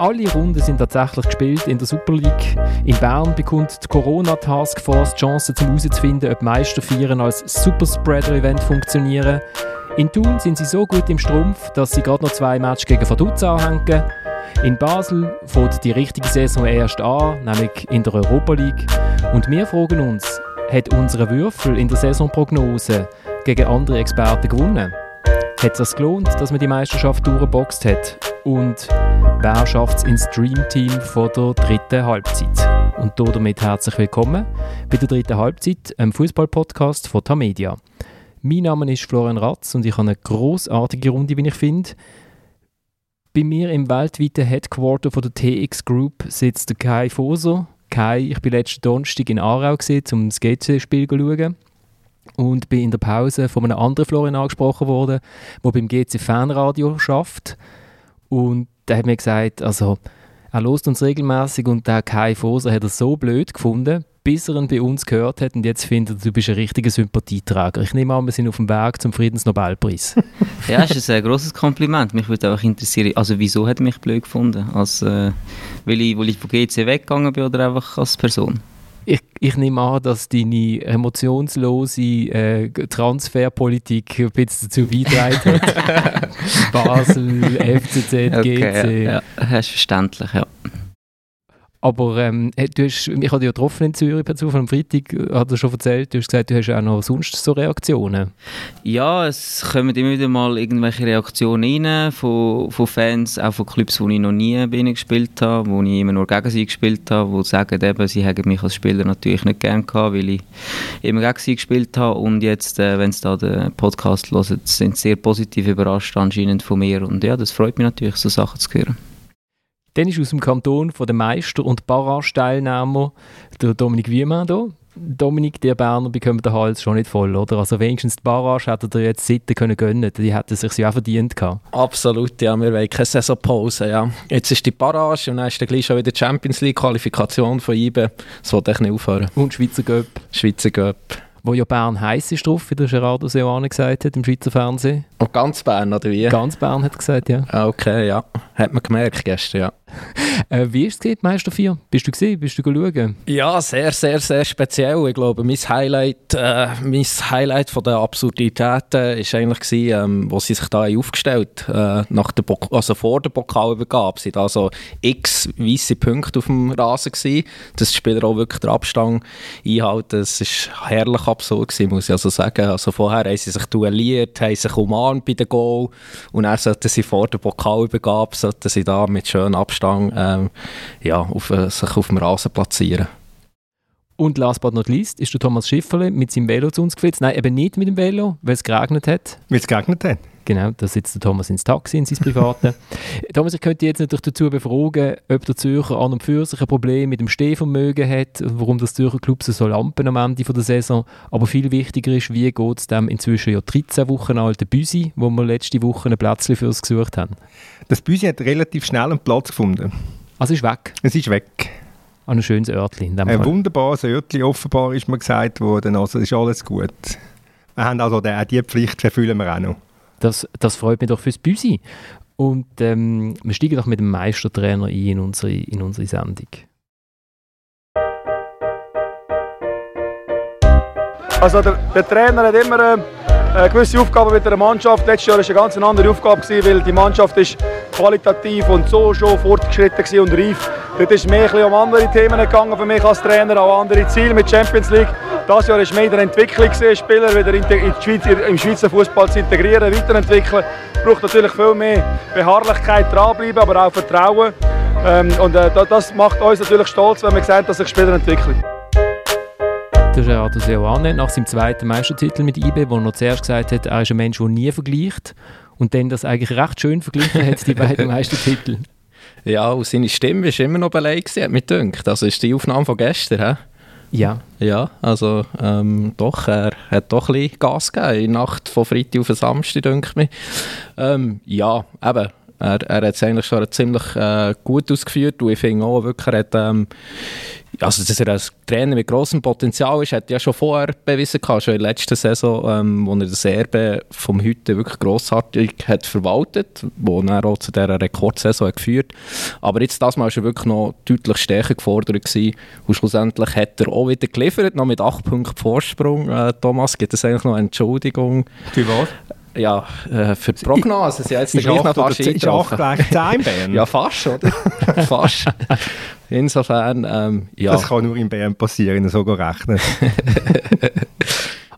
Alle Runden sind tatsächlich gespielt in der Super League. In Bern bekommt die Corona Taskforce die Chance, um herauszufinden, ob Meisterfeiern als Superspreader-Event funktionieren. In Thun sind sie so gut im Strumpf, dass sie gerade noch zwei Matches gegen Vaduz anhängen. In Basel fängt die richtige Saison erst an, nämlich in der Europa League. Und wir fragen uns, hat unsere Würfel in der Saisonprognose gegen andere Experten gewonnen? Hat es das gelohnt, dass man die Meisterschaft durchgeboxt hat? Und wer schafft es ins Dreamteam der dritten Halbzeit? Und damit herzlich willkommen bei der dritten Halbzeit, einem Fußball-Podcast von Tamedia. Mein Name ist Florian Ratz und ich habe eine großartige Runde, wie ich finde. Bei mir im weltweiten Headquarter von der TX Group sitzt der Kai Foser. Kai, ich bin letzten Donnerstag in Aarau, um das GC-Spiel zu schauen und bin in der Pause von einem anderen Florian angesprochen worden, der beim GC Fanradio schafft und der hat mir gesagt, also er lost uns regelmäßig und der Kai Foser hat er so blöd gefunden, bis er ihn bei uns gehört hat und jetzt findet er, du bist ein richtiger Sympathieträger. Ich nehme an, wir sind auf dem Weg zum Friedensnobelpreis. ja, das ist ein großes Kompliment. Mich würde einfach interessieren, also wieso hat er mich blöd gefunden? Als, äh, weil, ich, weil ich von GC weggegangen bin oder einfach als Person? Ich, ich nehme an, dass deine emotionslose äh, Transferpolitik ein bisschen dazu beigetragen hat. Basel, FCZ, okay, GC. Ja, ja, das ist verständlich, ja. Aber ähm, du hast, ich habe dich ja getroffen in Zürich per Zufall am Freitag, hat er schon erzählt, du hast gesagt, du hast auch noch sonst so Reaktionen. Ja, es kommen immer wieder mal irgendwelche Reaktionen rein von, von Fans, auch von Clubs, wo ich noch nie ihnen gespielt habe, wo ich immer nur gegen sie gespielt habe, die sagen eben, sie haben mich als Spieler natürlich nicht gern gehabt, weil ich immer gegen sie gespielt habe und jetzt, äh, wenn sie da den Podcast hören, sind sie sehr positiv überrascht anscheinend von mir und ja, das freut mich natürlich, so Sachen zu hören. Dann ist aus dem Kanton von den Meister- und Barrage-Teilnehmer der Dominik Wiemann da. Dominik, der Berner bekommt den Hals schon nicht voll, oder? Also wenigstens die Barrage hätte er jetzt Seiten können gönnen Die hätte sich ja auch verdient gehabt. Absolut, ja. Wir wollen keine Saisonpause, ja. Jetzt ist die Barrage und dann ist dann gleich schon wieder die Champions League-Qualifikation von IBE. Das wollte ich nicht aufhören. Und Schweizer Göpp. Schweizer Göpp wo ja Bern heiß ist drauf, wie der Gerardo Seoane gesagt hat im Schweizer Fernsehen. Und ganz Bern, oder wie? Ganz Bern hat gesagt, ja. Ah, okay, ja. Hat man gemerkt gestern, ja. äh, wie ist es Meister 4? Bist du gesehen? Bist du schauen? Ja, sehr, sehr, sehr speziell. Ich glaube, mein Highlight, äh, mein Highlight von der Absurditäten war eigentlich, gewesen, ähm, wo sie sich da aufgestellt äh, nach der also vor der Pokalübergabe. sind also x weiße Punkte auf dem Rasen gewesen, die Spieler auch wirklich den Abstand einhalten. Das war herrlich absurd, gewesen, muss ich also sagen. Also vorher haben sie sich duelliert, haben sich umarmt bei den Goal und dann sollten sie vor der Pokalübergabe sie da mit schönem Abstand ähm, ja, auf, äh, sich auf dem Rasen platzieren. Und last but not least ist der Thomas Schifferle mit seinem Velo zu uns geflitzt. Nein, eben nicht mit dem Velo, weil es geregnet hat. Weil es geregnet hat? Genau, da sitzt der Thomas ins Taxi, in sein Private. Thomas, ich könnte jetzt natürlich dazu befragen, ob der Zürcher an und für sich ein Problem mit dem Stehvermögen hat, warum das Zürcher Club so lampen am Ende der Saison. Aber viel wichtiger ist, wie geht es dem inzwischen ja 13 Wochen alten Büsi, wo wir letzte Woche ein Plätzchen für uns gesucht haben. Das Büsi hat relativ schnell einen Platz gefunden. Also ist weg? Es ist weg. An ein schönes Örtchen. Ein Fall. wunderbares Örtchen, offenbar ist mir gesagt worden. Also ist alles gut. Wir haben also die, die Pflicht erfüllen wir auch noch. Das, das freut mich doch fürs Büsi. Und ähm, wir steigen doch mit dem Meistertrainer ein in unsere, in unsere Sendung. Also der, der Trainer hat immer äh, eine gewisse Aufgabe mit der Mannschaft. Letztes Jahr war eine ganz andere Aufgabe, gewesen, weil die Mannschaft ist qualitativ und so schon fortgeschritten und reif. Dort ist mehr um andere Themen gegangen für mich als Trainer, auch andere Ziele mit Champions League. Das Jahr war mehr in der Entwicklung, Spieler wieder in die Schweiz, im Schweizer Fußball zu integrieren, weiterentwickeln. Es braucht natürlich viel mehr Beharrlichkeit, dranbleiben, aber auch Vertrauen. Ähm, und äh, das macht uns natürlich stolz, wenn wir sehen, dass sich Spieler entwickeln der Gerardo Seoane nach seinem zweiten Meistertitel mit IB, wo er noch zuerst gesagt hat, er ist ein Mensch, der nie vergleicht und dann das eigentlich recht schön verglichen hat, die beiden Meistertitel. Ja, und seine Stimme war immer noch beleidigt, hat mir gedacht. Also ist die Aufnahme von gestern, he? Ja. Ja, also ähm, doch, er hat doch ein bisschen Gas gegeben in der Nacht von Freitag auf Samstag, denke ich ähm, ja, eben, er, er hat es eigentlich schon ziemlich äh, gut ausgeführt und ich finde auch wirklich, er hat ähm, also dass er als Trainer mit grossem Potenzial ist, hat er ja schon vorher bewiesen gehabt, schon in der letzten Saison, ähm, wo er das Erbe vom Heute wirklich grossartig hat verwaltet, wo er auch zu dieser Rekordsaison hat geführt Aber jetzt das Mal war er wirklich noch deutlich stärker gefordert gewesen. und schlussendlich hat er auch wieder geliefert, noch mit 8 Punkten Vorsprung. Äh, Thomas, gibt es eigentlich noch eine Entschuldigung? Für was? Ja, äh, für die Prognose. Sie jetzt gleich noch fast Ist 8 gleich 10 Bern? ja, fast, oder? fast. Insofern, ähm, ja. Das kann nur in Bern passieren, so rechnen.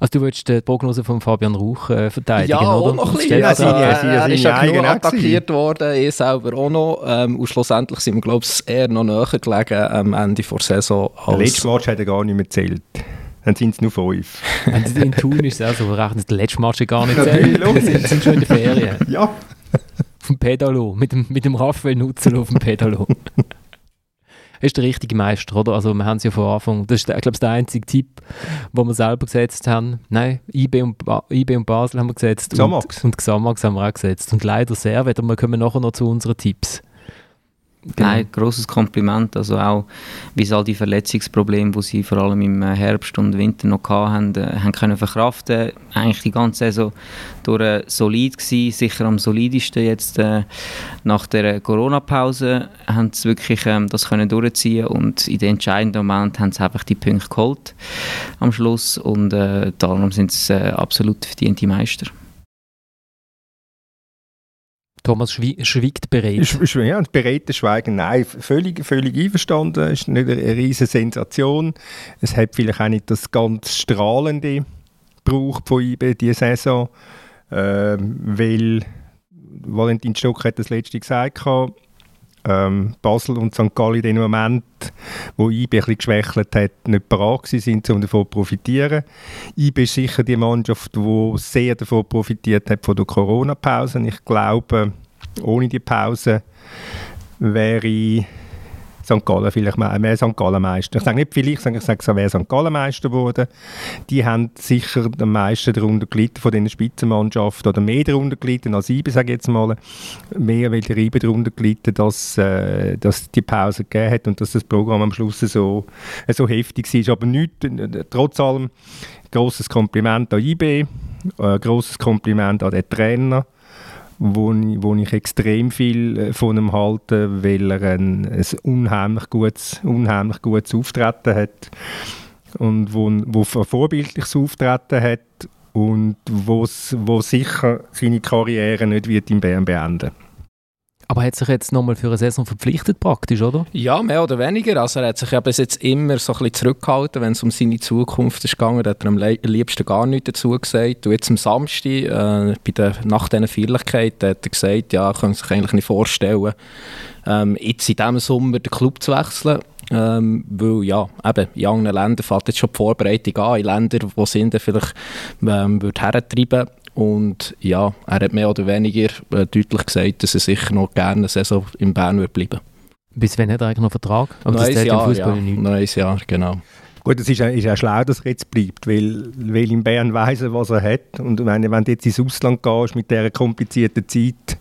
Also du willst die Prognose von Fabian Rauch äh, verteidigen, ja, oder? auch noch ein bisschen. Ja, Also, seine- äh, er ist ja genug attackiert worden, ich selber auch noch. Ähm, und schlussendlich sind wir, glaube ich, eher noch näher gelegen am Ende der Saison. Der Als letzte Match hat er gar nicht mehr gezählt. Dann sind es nur fünf. Wenn sie in Thun ist es auch so, wir rechnen den letzten Match gar nicht. Wir logisch. sind, schon in der Ferien. Ja. Auf dem Pedalo, mit dem, mit dem Raphael Nutzel auf dem Pedalo. Er ist der richtige Meister, oder? Also wir haben es ja von Anfang, das ist, ich glaube, der einzige Tipp, den wir selber gesetzt haben. Nein, IB und, ba IB und Basel haben wir gesetzt. Xamax. Und, und Xamax haben wir auch gesetzt. Und leider sehr, aber wir kommen nachher noch zu unseren Tipps. Genau. Nein, grosses Kompliment. Also auch, wie sie all die Verletzungsprobleme, die sie vor allem im äh, Herbst und Winter noch hatten, äh, haben können verkraften. Eigentlich die ganze Saison durch äh, solid gewesen, sicher am solidesten jetzt äh, nach der Corona-Pause haben sie wirklich ähm, das können durchziehen und in den entscheidenden Moment haben sie einfach die Punkte geholt am Schluss und äh, darum sind sie äh, absolut verdiente Meister. Thomas schwie schwiegt bereit. Ist, ja, beredtes Schweigen, nein, völlig, völlig einverstanden. Es ist nicht eine, riesige Sensation. Es hat vielleicht auch nicht das ganz Strahlende gebraucht von IB diese Saison, ähm, weil Valentin Stock hat das letzte gesagt, gehabt, ähm, Basel und St. Gallen in dem Moment, wo IB ein bisschen geschwächelt hat, nicht bereit sind, um davon zu profitieren. IB ist sicher die Mannschaft, die sehr davon profitiert hat von der Corona-Pause. Ich glaube, ohne die Pause wäre St. Gallen vielleicht me- mehr St. Gallen Meister. Ich sage nicht vielleicht, sondern ich sage, es St. Gallen Meister geworden. Die haben sicher am meisten darunter gelitten von diesen Spitzenmannschaften oder mehr darunter gelitten als IBE, sage ich jetzt mal. Mehr, weil der IBE darunter gelitten, dass, äh, die Pause gegeben hat und dass das Programm am Schluss so, äh, so heftig war. Aber nicht, äh, trotz allem, grosses Kompliment an IB, äh, grosses Kompliment an den Trainer wo ich, wo ich extrem viel äh, von ihm halte, weil er ein, ein unheimlich, gutes, unheimlich gutes Auftreten hat. Und wo, wo ein vorbildliches Auftreten hat und wo sicher seine Karriere nicht wird in Bern beenden Aber hat sich jetzt nochmal für eine Saison verpflichtet praktisch, oder? Ja, mehr oder weniger. Also er hat sich ja bis jetzt immer so ein bisschen zurückgehalten, wenn es um seine Zukunft ist gegangen. Hat er am liebsten gar nichts dazu gesagt. Und jetzt am Samstag, äh, bei der, nach diesen Feierlichkeiten, hat er gesagt, ja, er könnte sich eigentlich nicht vorstellen, ähm, jetzt in diesem Sommer den Club zu wechseln. Ähm, weil ja, eben, in anderen Ländern fängt jetzt schon die Vorbereitung an. In Ländern, wo dann vielleicht ähm, würde hertreiben und ja, er hat mehr oder weniger äh, deutlich gesagt, dass er sicher noch gerne eine Saison in Bern wird bleiben Bis wann hat er eigentlich noch Vertrag? Aber das Neues im Jahr, ja. Neues Jahr, genau. Gut, es ist, auch- ist schlau, dass er jetzt bleibt, weil, weil in Bern er, was er hat. Und meine, wenn du jetzt ins Ausland gehst mit dieser komplizierten Zeit,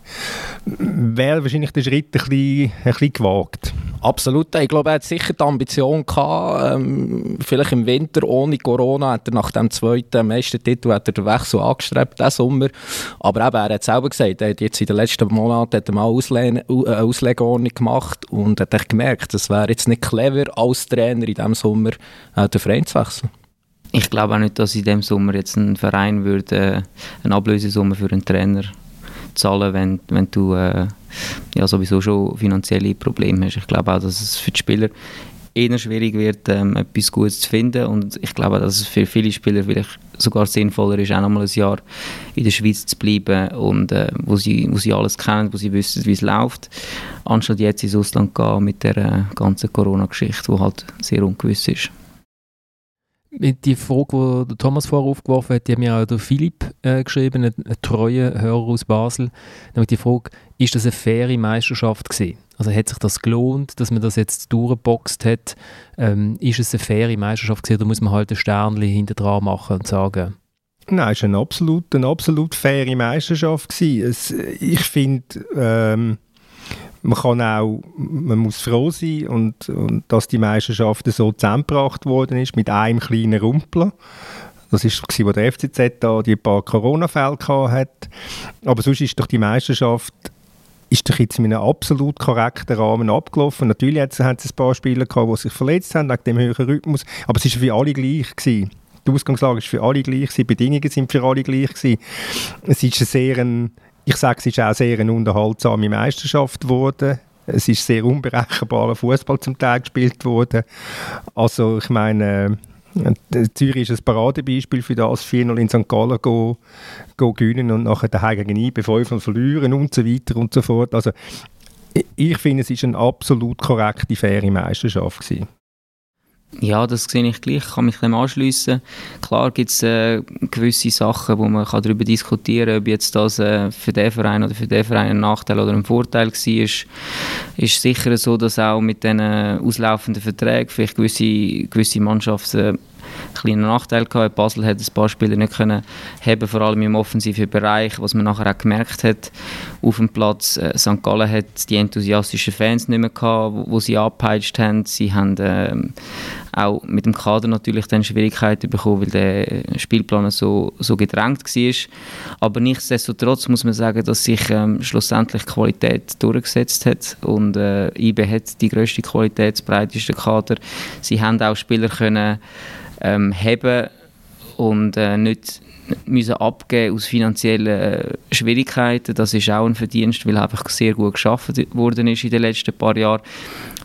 wäre wahrscheinlich der Schritt ein bisschen, ein bisschen gewagt. Absolut. Ich glaube, er hat sicher die Ambition gehabt, ähm, vielleicht im Winter ohne Corona hat er nach dem zweiten Meistertitel hat er den Wechsel angestrebt, diesen Sommer. Aber eben, er hat selber gesagt, er hat jetzt in den letzten Monaten hat er mal Auslehne, äh, eine Auslegeordnung gemacht und hat gemerkt, es wäre jetzt nicht clever, als Trainer in diesem Sommer äh, den Verein zu wechseln. Ich glaube auch nicht, dass in dem Sommer jetzt ein Verein würde äh, eine Ablösesumme für einen Trainer zahlen, wenn, wenn du äh, ja, sowieso schon finanzielle Probleme hast. Ich glaube auch, dass es für die Spieler eher schwierig wird, ähm, etwas Gutes zu finden und ich glaube, dass es für viele Spieler vielleicht sogar sinnvoller ist, auch nochmal ein Jahr in der Schweiz zu bleiben und äh, wo, sie, wo sie alles kennen, wo sie wissen, wie es läuft, anstatt jetzt ins Ausland zu gehen mit der äh, ganzen Corona-Geschichte, die halt sehr ungewiss ist. Die Frage, die Thomas vorher aufgeworfen hat, die hat mir auch der Philipp äh, geschrieben, ein, ein treuer Hörer aus Basel. Nämlich die Frage, ist das eine faire Meisterschaft gewesen? Also hat sich das gelohnt, dass man das jetzt durchgeboxt hat? Ähm, ist es eine faire Meisterschaft gewesen oder muss man halt ein Sternchen hinter dran machen und sagen, Nein, es war eine absolut, eine absolut faire Meisterschaft. Gewesen. Es, ich finde, ähm, man kann auch, man muss froh sein und, und dass die Meisterschaft so zusammengebracht worden ist mit einem kleinen Rumpler. Das ist wo der FCZ da die paar Corona-Fälle hat. Aber sonst ist doch die Meisterschaft ist doch jetzt in einem absolut korrekten Rahmen abgelaufen. Natürlich hat es ein paar Spieler gehabt, die sich verletzt haben wegen dem höheren Rhythmus, aber es war für alle gleich gewesen. Die Ausgangslage ist für alle gleich, die Bedingungen sind für alle gleich gewesen. Es ist sehr ein, ich sage, es ist auch sehr eine unterhaltsame Meisterschaft geworden. Es ist sehr unberechenbarer Fußball zum Teil gespielt worden. Also ich meine, äh, Zürich ist ein Paradebeispiel für das, 4-0 in St. Gallen go, go gewinnen und nachher daheim gegen IB 5 verlieren und so weiter und so fort. Also ich finde, es ist eine absolut korrekte, faire Meisterschaft gewesen. Ja, das sehe ich gleich, ich kann mich dem anschließen. Klar gibt es äh, gewisse Sachen, wo man kann darüber diskutieren kann, ob jetzt das äh, für den Verein oder für den Verein ein Nachteil oder ein Vorteil war. Ist, ist sicher so, dass auch mit diesen auslaufenden Verträgen vielleicht gewisse, gewisse Mannschaften kleinen Nachteil gehabt. Basel hat ein paar Spieler nicht können haben, vor allem im offensiven Bereich, was man nachher auch gemerkt hat auf dem Platz. Äh, St. Gallen hat die enthusiastischen Fans nicht mehr gehabt, wo, sie abgepeitscht haben. Sie haben äh, auch mit dem Kader natürlich dann Schwierigkeiten bekommen, weil der Spielplan so, so gedrängt war. Aber nichtsdestotrotz muss man sagen, dass sich ähm, schlussendlich Qualität durchgesetzt hat und äh, IB hat die grösste Qualität, das breiteste Kader. Sie haben auch Spieler können ähm, haben und äh, nicht müssen abgeben aus finanziellen äh, Schwierigkeiten. Das ist auch ein Verdienst, weil einfach sehr gut geschaffen worden ist in den letzten paar Jahren.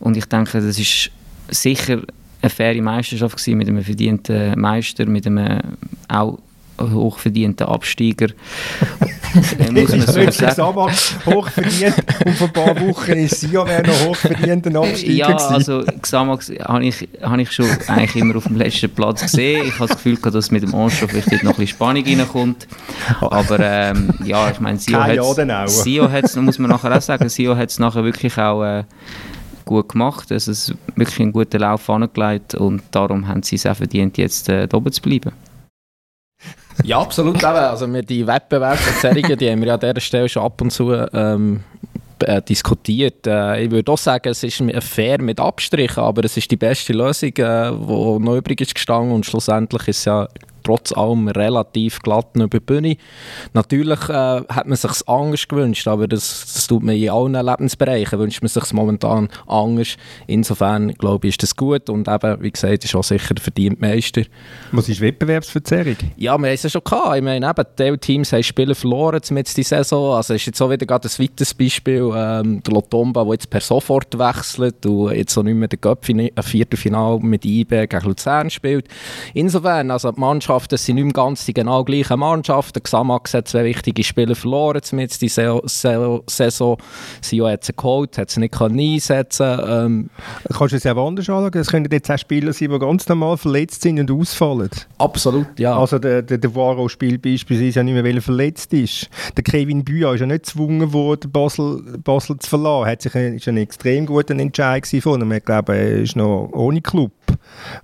Und ich denke, das ist sicher eine faire Meisterschaft gewesen, mit einem verdienten Meister, mit einem auch hochverdienten Absteiger. muss man so sagen. hochverdient und vor ein paar Wochen ist Sio noch hochverdienter Absteiger Ja, gewesen. also Xamax habe ich, hab ich schon eigentlich immer auf dem letzten Platz gesehen. Ich habe das Gefühl, dass mit dem Anstoff vielleicht noch ein bisschen Spannung reinkommt. Aber ähm, ja, ich meine, Sio hat es, muss man nachher auch sagen, Sio hat es nachher wirklich auch äh, gut gemacht. Also es ist wirklich einen guten Lauf angelegt und darum haben sie es auch verdient, jetzt äh, oben zu bleiben. Ja, absolut. Also wir die Wettbewerbsverzerrungen, die haben wir ja an dieser Stelle schon ab und zu ähm, äh, diskutiert. Äh, ich würde auch sagen, es ist fair mit Abstrichen, aber es ist die beste Lösung, die äh, noch übrig ist gestanden und schlussendlich ist es ja trotz allem relativ glatt über die Bühne. Natürlich äh, hat man sich anders gewünscht, aber das, das tut man in allen Lebensbereichen, wünscht man sich momentan anders. Insofern, glaube ich, ist das gut und eben, wie gesagt, ist auch sicher der verdiente Meister. Was ist Wettbewerbsverzerrung? Ja, wir haben es ja schon gehabt. Ich meine, eben, die Teams haben Spiele verloren mit die Saison. Also ist jetzt auch wieder gerade ein weiteres Beispiel, ähm, der Lotomba, der jetzt per sofort wechselt und jetzt auch nicht mehr den Viertelfinal mit IB gegen Luzern spielt. Insofern, also die Mannschaft Mannschaften sind nicht ganz die genau gleichen Mannschaften. Xamax hat zwei wichtige Spiele verloren mit die Saison. Sio hat sie geholt, hat sie nicht einsetzen ähm, Kannst du es ja anders anschauen? Es können jetzt auch Spieler sein, die ganz normal verletzt sind und ausfallen. Absolut, ja. Also der, der, der Varo spielt beispielsweise ja nicht mehr, weil er verletzt ist. Der Kevin Büa ist ja nicht gezwungen worden, Basel, Basel zu verlassen. Hat sich ein, ist ein extrem guter Entscheid von ihm. Ich glaube, er ist noch ohne Club.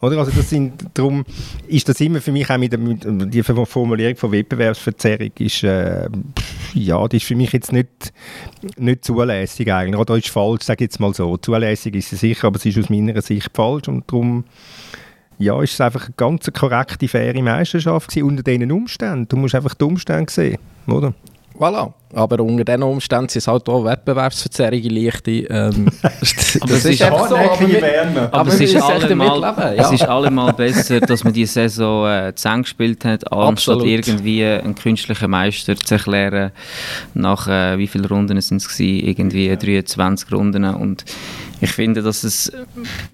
Oder? Also das sind, darum ist das immer für mich auch mit, mit die Formulierung von Wettbewerbsverzerrung ist, äh, ja, die ist für mich jetzt nicht, nicht zulässig eigentlich. Oder ist falsch, sage ich jetzt mal so. Zulässig ist sie sicher, aber sie ist aus meiner Sicht falsch und darum ja, ist es einfach eine ganz korrekte, faire Meisterschaft unter diesen Umständen. Du musst einfach die Umstände sehen, oder? Voilà. Aber unter diesen Umständen sind es halt auch Wettbewerbsverzerrungen leichte. Ähm, das, das ist einfach so. Aber, wir, aber, aber es, ist allemal, ja. es ist allemal besser, dass man die Saison äh, zusammen gespielt hat, anstatt irgendwie einen künstlichen Meister zu erklären. Nach äh, wie viele Runden sind es gewesen? Irgendwie ja. 23 Runden. Und ich finde, dass es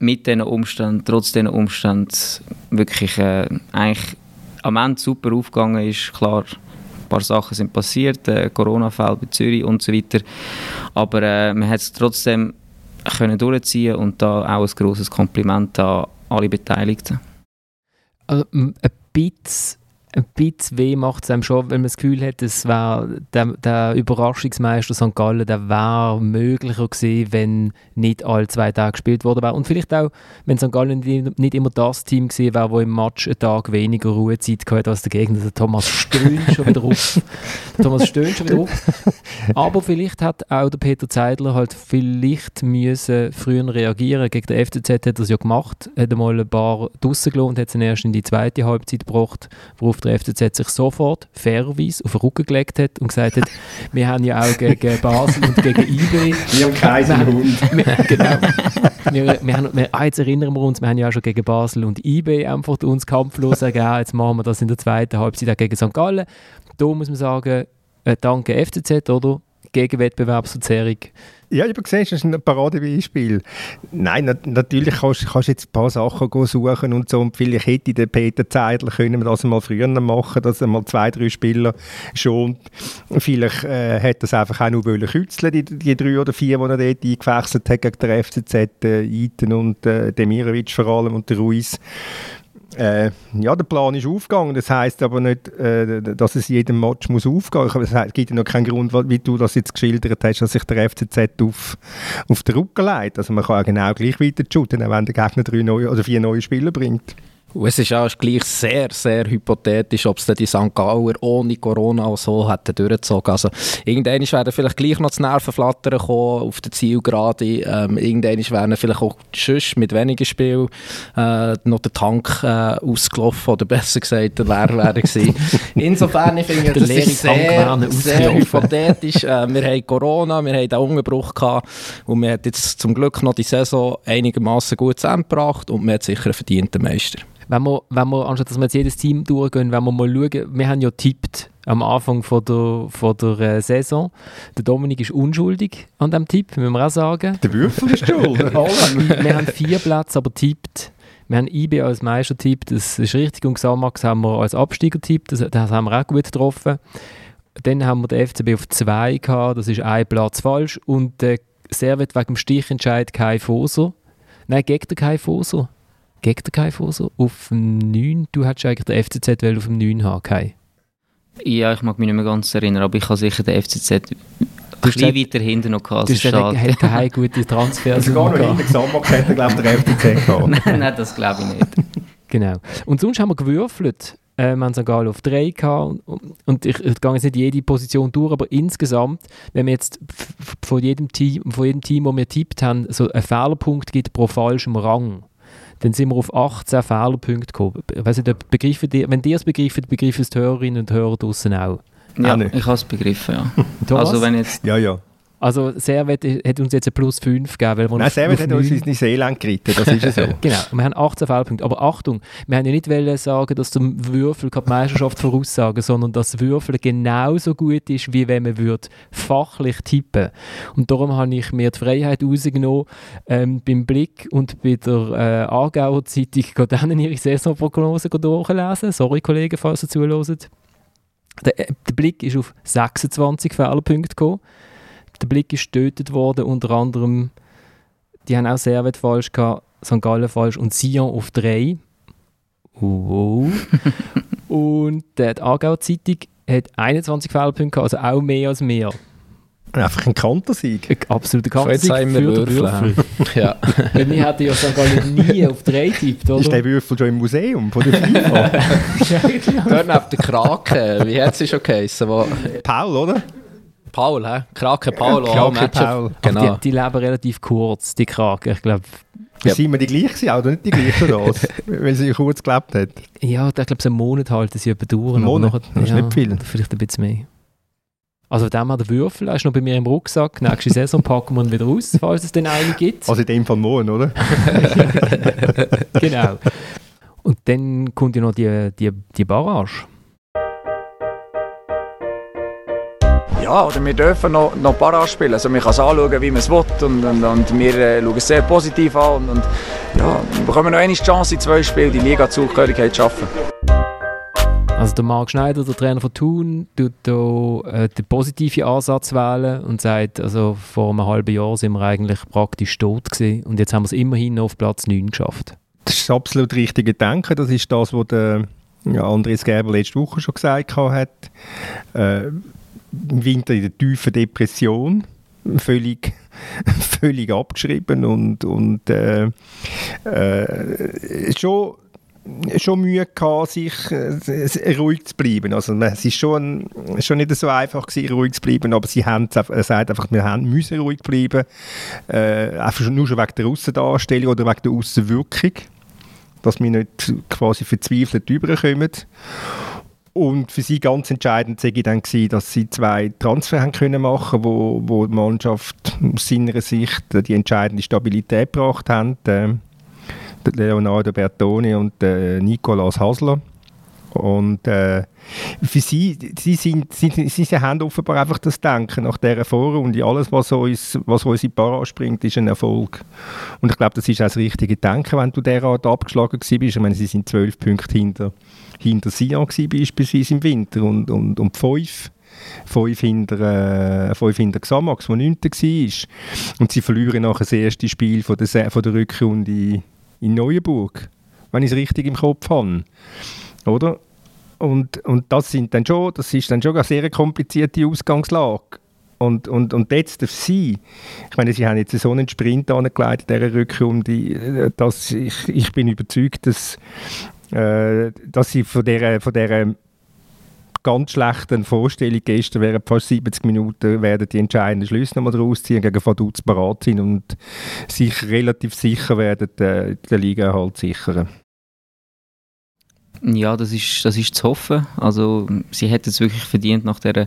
mit diesen Umständen, trotz diesen Umständen, wirklich äh, eigentlich am Ende super aufgegangen ist. Klar, ein paar Sachen sind passiert, äh, Corona-Fälle bei Zürich und so weiter. Aber äh, man hat es trotzdem können durchziehen und da auch ein grosses Kompliment an alle Beteiligten. Also, ein bisschen ein bisschen weh macht es einem schon, wenn man das Gefühl hat, es wär, der, der Überraschungsmeister St. Gallen, der wäre möglicher gewesen, wenn nicht alle zwei Tage gespielt worden wäre. Und vielleicht auch, wenn St. Gallen nicht immer das Team gewesen wäre, das im Match einen Tag weniger Ruhezeit hatte als der Gegner. Der Thomas stöhnt schon wieder auf. Thomas stöhnt schon wieder auf. Aber vielleicht hat auch der Peter Zeidler halt vielleicht müssen früher reagieren. Gegen den FCZ hat er es ja gemacht, hat einmal ein paar draussen gelassen und hat es erst in die zweite Halbzeit gebracht, worauf der FCZ sich sofort fairerweise auf den Rücken gelegt hat und gesagt hat, wir haben ja auch gegen Basel und gegen IB... Wir haben keinen Hund. genau. Wir, wir haben, wir, ah, jetzt erinnern wir uns, wir haben ja auch schon gegen Basel und IB einfach uns kampflos gegeben. Jetzt machen wir das in der zweiten Halbzeit auch gegen St. Gallen. Da muss man sagen, äh, danke FCZ, oder? Gegenwettbewerbsverzerrung ja, ich habe gesehen, das ist ein Paradebeispiel. Nein, na, natürlich kannst du jetzt ein paar Sachen suchen und so. Und vielleicht hätte der Peter Zeidler können das mal früher machen, dass er mal zwei, drei Spieler schon. Vielleicht äh, das einfach auch noch wollen kützeln, die, die drei oder vier, die er dort eingewechselt hat gegen den FCZ, äh, Iten und äh, Demirovic vor allem und der Ruiz. Äh, ja, der Plan ist aufgegangen. Das heißt aber nicht, äh, dass es jedem Match muss aufgehen muss. Es gibt ja noch keinen Grund, wie du das jetzt geschildert hast, dass sich der FCZ auf, auf den Rücken legt. Also man kann ja genau gleich weiter shooten, wenn der Gegner drei neue oder vier neue Spieler bringt. Und es ist auch gleich sehr, sehr hypothetisch, ob es die St. Gauer ohne Corona auch so hätten durchgezogen. Also irgendwann werden vielleicht gleich noch das Nervenflattern kommen auf der Zielgerade. Ähm, irgendwann werden vielleicht auch sonst mit weniger Spiel äh, noch der Tank äh, ausgelaufen oder besser gesagt, der leer werden gewesen. Insofern ich finde ich, das ist sehr, sehr hypothetisch. Äh, wir haben Corona, wir haben den Unterbruch gehabt und wir haben jetzt zum Glück noch die Saison einigermaßen gut zusammengebracht und wir haben sicher einen verdienten Meister wenn wir, wenn wir, anstatt dass wir jetzt jedes Team durchgehen, wenn wir mal schauen, wir haben ja tippt am Anfang von der, von der äh, Saison. Der Dominik ist unschuldig an diesem Tipp, müssen wir auch sagen. Der Würfel ist schuld. wir haben vier Plätze, aber tippt. Wir haben IB als Meistertipp, das ist richtig, und Xamax haben wir als Absteigertipp, das, das haben wir auch gut getroffen. Dann haben wir den FCB auf 2 gehabt, das ist ein Platz falsch. Und der Servet wegen dem Stichentscheid Kai Foser. Nein, gegen den Kai Foser gegen den Kai Foser auf dem 9. Du hättest eigentlich den FCZ auf dem 9 haben, Kai. Ja, ich mag mich nicht mehr ganz erinnern, aber ich habe sicher den FCZ ein bisschen weiter hinten noch gehabt. Du hast hat keine gute Transfers Sogar noch hinten Gesamtmarkt hätte, glaube ich, der FCZ gehabt. nein, nein, das glaube ich nicht. genau. Und sonst haben wir gewürfelt. Äh, wir haben St. Gallen auf 3 gehabt. Und, und ich, ich gehe jetzt nicht jede Position durch, aber insgesamt, wenn wir jetzt von jedem Team, von jedem Team, wo wir tippt haben, so einen Fehlerpunkt gibt pro falschem Rang, dann sind wir auf 18 Fehlerpunkte gekommen. Ich weiss nicht, begreifen die, wenn die es begreifen, begreifen es die Hörerinnen und Hörer draußen auch. Ja, ah, ich habe es begriffen, ja. also wenn jetzt... Ja, ja. Also Servet hat uns jetzt ein Plus 5 gegeben. Weil wir Nein, Servet hat uns ins Seeland geritten, das ist so. genau, wir haben 18 Fehlpunkte. Aber Achtung, wir haben ja nicht sagen, dass zum Würfel die Meisterschaft voraussagen, sondern dass Würfel genauso gut ist, wie wenn man würde fachlich tippen Und darum habe ich mir die Freiheit rausgenommen, ähm, beim Blick und bei der äh, Aargauer Zeitung dann ihre Saisonprognose durchlesen. Sorry, Kollegen, falls ihr zuhört. Der, äh, der Blick ist auf 26 Fehlerpunkte gekommen der Blick ist getötet worden, unter anderem, die haben auch Servet falsch gehabt, St. Gallen falsch und Sion auf 3. Uh, und äh, die Aargauer Zeitung hat 21 Fehlpunkte also auch mehr als mehr. Einfach ein Kantersieg. Ein absoluter Kantersieg für den Würfel. ja. Weil wir hätten ja St. Gallen nie auf 3 tippt, oder? Ist der Würfel schon im Museum von der FIFA? ja, genau. Dort neben der Krake, wie hat sie schon geheißen? Paul, oder? Paul, hä? Krake Paul. Krake Paul. Genau. Die, die, leben relativ kurz, die Krake. Ich glaube... Ja. Sind wir die gleiche oder nicht die gleiche das? weil sie kurz gelebt hat? Ja, ich glaube, so einen Monat halten sie durch. Ein Monat? Nachher, das ist ja, nicht viel. Vielleicht ein bisschen mehr. Also dem hat der Würfel, er ist noch bei mir im Rucksack. Nächste Saison packen wir ihn wieder raus, falls es den einen gibt. Also in dem Fall morgen, oder? genau. Und dann kommt ja noch die, die, die Barrage. Ja, oder wir dürfen noch, noch Para spielen. Also man kann es anschauen, wie man es will. Und, und, und wir äh, schauen es sehr positiv an. Und, und ja, wir bekommen noch eine Chance in zwei Spielen, die Liga-Zugehörigkeit zu schaffen. Also der Marc Schneider, der Trainer von Thun, tut hier äh, den positiven Ansatz wählen und sagt, also vor einem halben Jahr sind wir eigentlich praktisch tot gewesen und jetzt haben wir es immerhin noch auf Platz 9 geschafft. Das ist das absolut richtige Denken. Das ist das, was der ja, Andres Gerber letzte Woche schon gesagt hat, äh, im Winter in der tiefen Depression, völlig, völlig abgeschrieben und, und äh, äh, schon schon Mühe gehabt, sich äh, ruhig zu bleiben. Also es ist schon, schon nicht so einfach gewesen, ruhig zu bleiben, aber sie haben er sagt einfach, wir haben, müssen ruhig bleiben, äh, einfach nur schon wegen der Aussendarstellung oder wegen der Aussenwirkung, dass wir nicht quasi verzweifelt überkommen. Und für sie ganz entscheidend war dann, gewesen, dass sie zwei Transfer haben können machen wo, wo die Mannschaft aus seiner Sicht die entscheidende Stabilität gebracht haben. Äh, Leonardo Bertoni und äh, Nicolas Hasler. Und äh, für sie, sie, sind, sie, sie, sie haben offenbar einfach das Denken nach dieser Vorrunde. Alles, was uns, was uns in Para springt, ist ein Erfolg. Und ich glaube, das ist auch das richtige Denken, wenn du derart abgeschlagen bist. Ich meine, sie sind zwölf Punkte hinter, hinter Sion beispielsweise im Winter und, und, und fünf fünf hinter, äh, hinter Xamax, der neunter war. Und sie verlieren nachher das erste Spiel von der, von der Rückrunde in Neuenburg, wenn ich es richtig im Kopf habe. Oder? Und, und das, sind dann schon, das ist dann schon eine sehr komplizierte Ausgangslage. Und, und, und jetzt für sie, ich meine, sie haben jetzt so einen Sprint angelegt in dieser Rückrunde, dass ich, ich bin überzeugt, dass, äh, dass sie von dieser, von dieser ganz schlechten Vorstellung gestern während fast 70 Minuten werden die entscheidenden Schlüsse nochmal daraus ziehen, gegen Vaduz parat sind und sich relativ sicher werden, äh, der Liga halt sichern. Ja, das ist, das ist zu hoffen. Also, sie hätten es wirklich verdient nach dieser,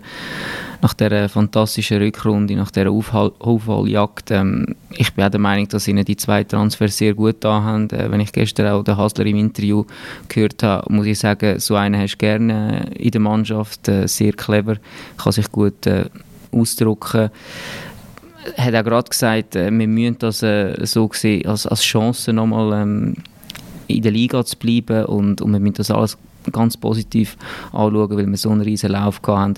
nach dieser fantastischen Rückrunde, nach dieser Aufhall, Aufholjagd. Ähm, ich bin auch der Meinung, dass ihnen die zwei Transfers sehr gut da haben. Äh, wenn ich gestern auch den Hasler im Interview gehört habe, muss ich sagen, so einen hast du gerne in der Mannschaft. Äh, sehr clever, kann sich gut äh, ausdrücken hat auch gerade gesagt, äh, wir müssen das äh, so sehen, als, als Chance nochmal ähm, in der Liga zu bleiben und, und wir müssen das alles ganz positiv anschauen, weil wir so einen riesen Lauf hatten.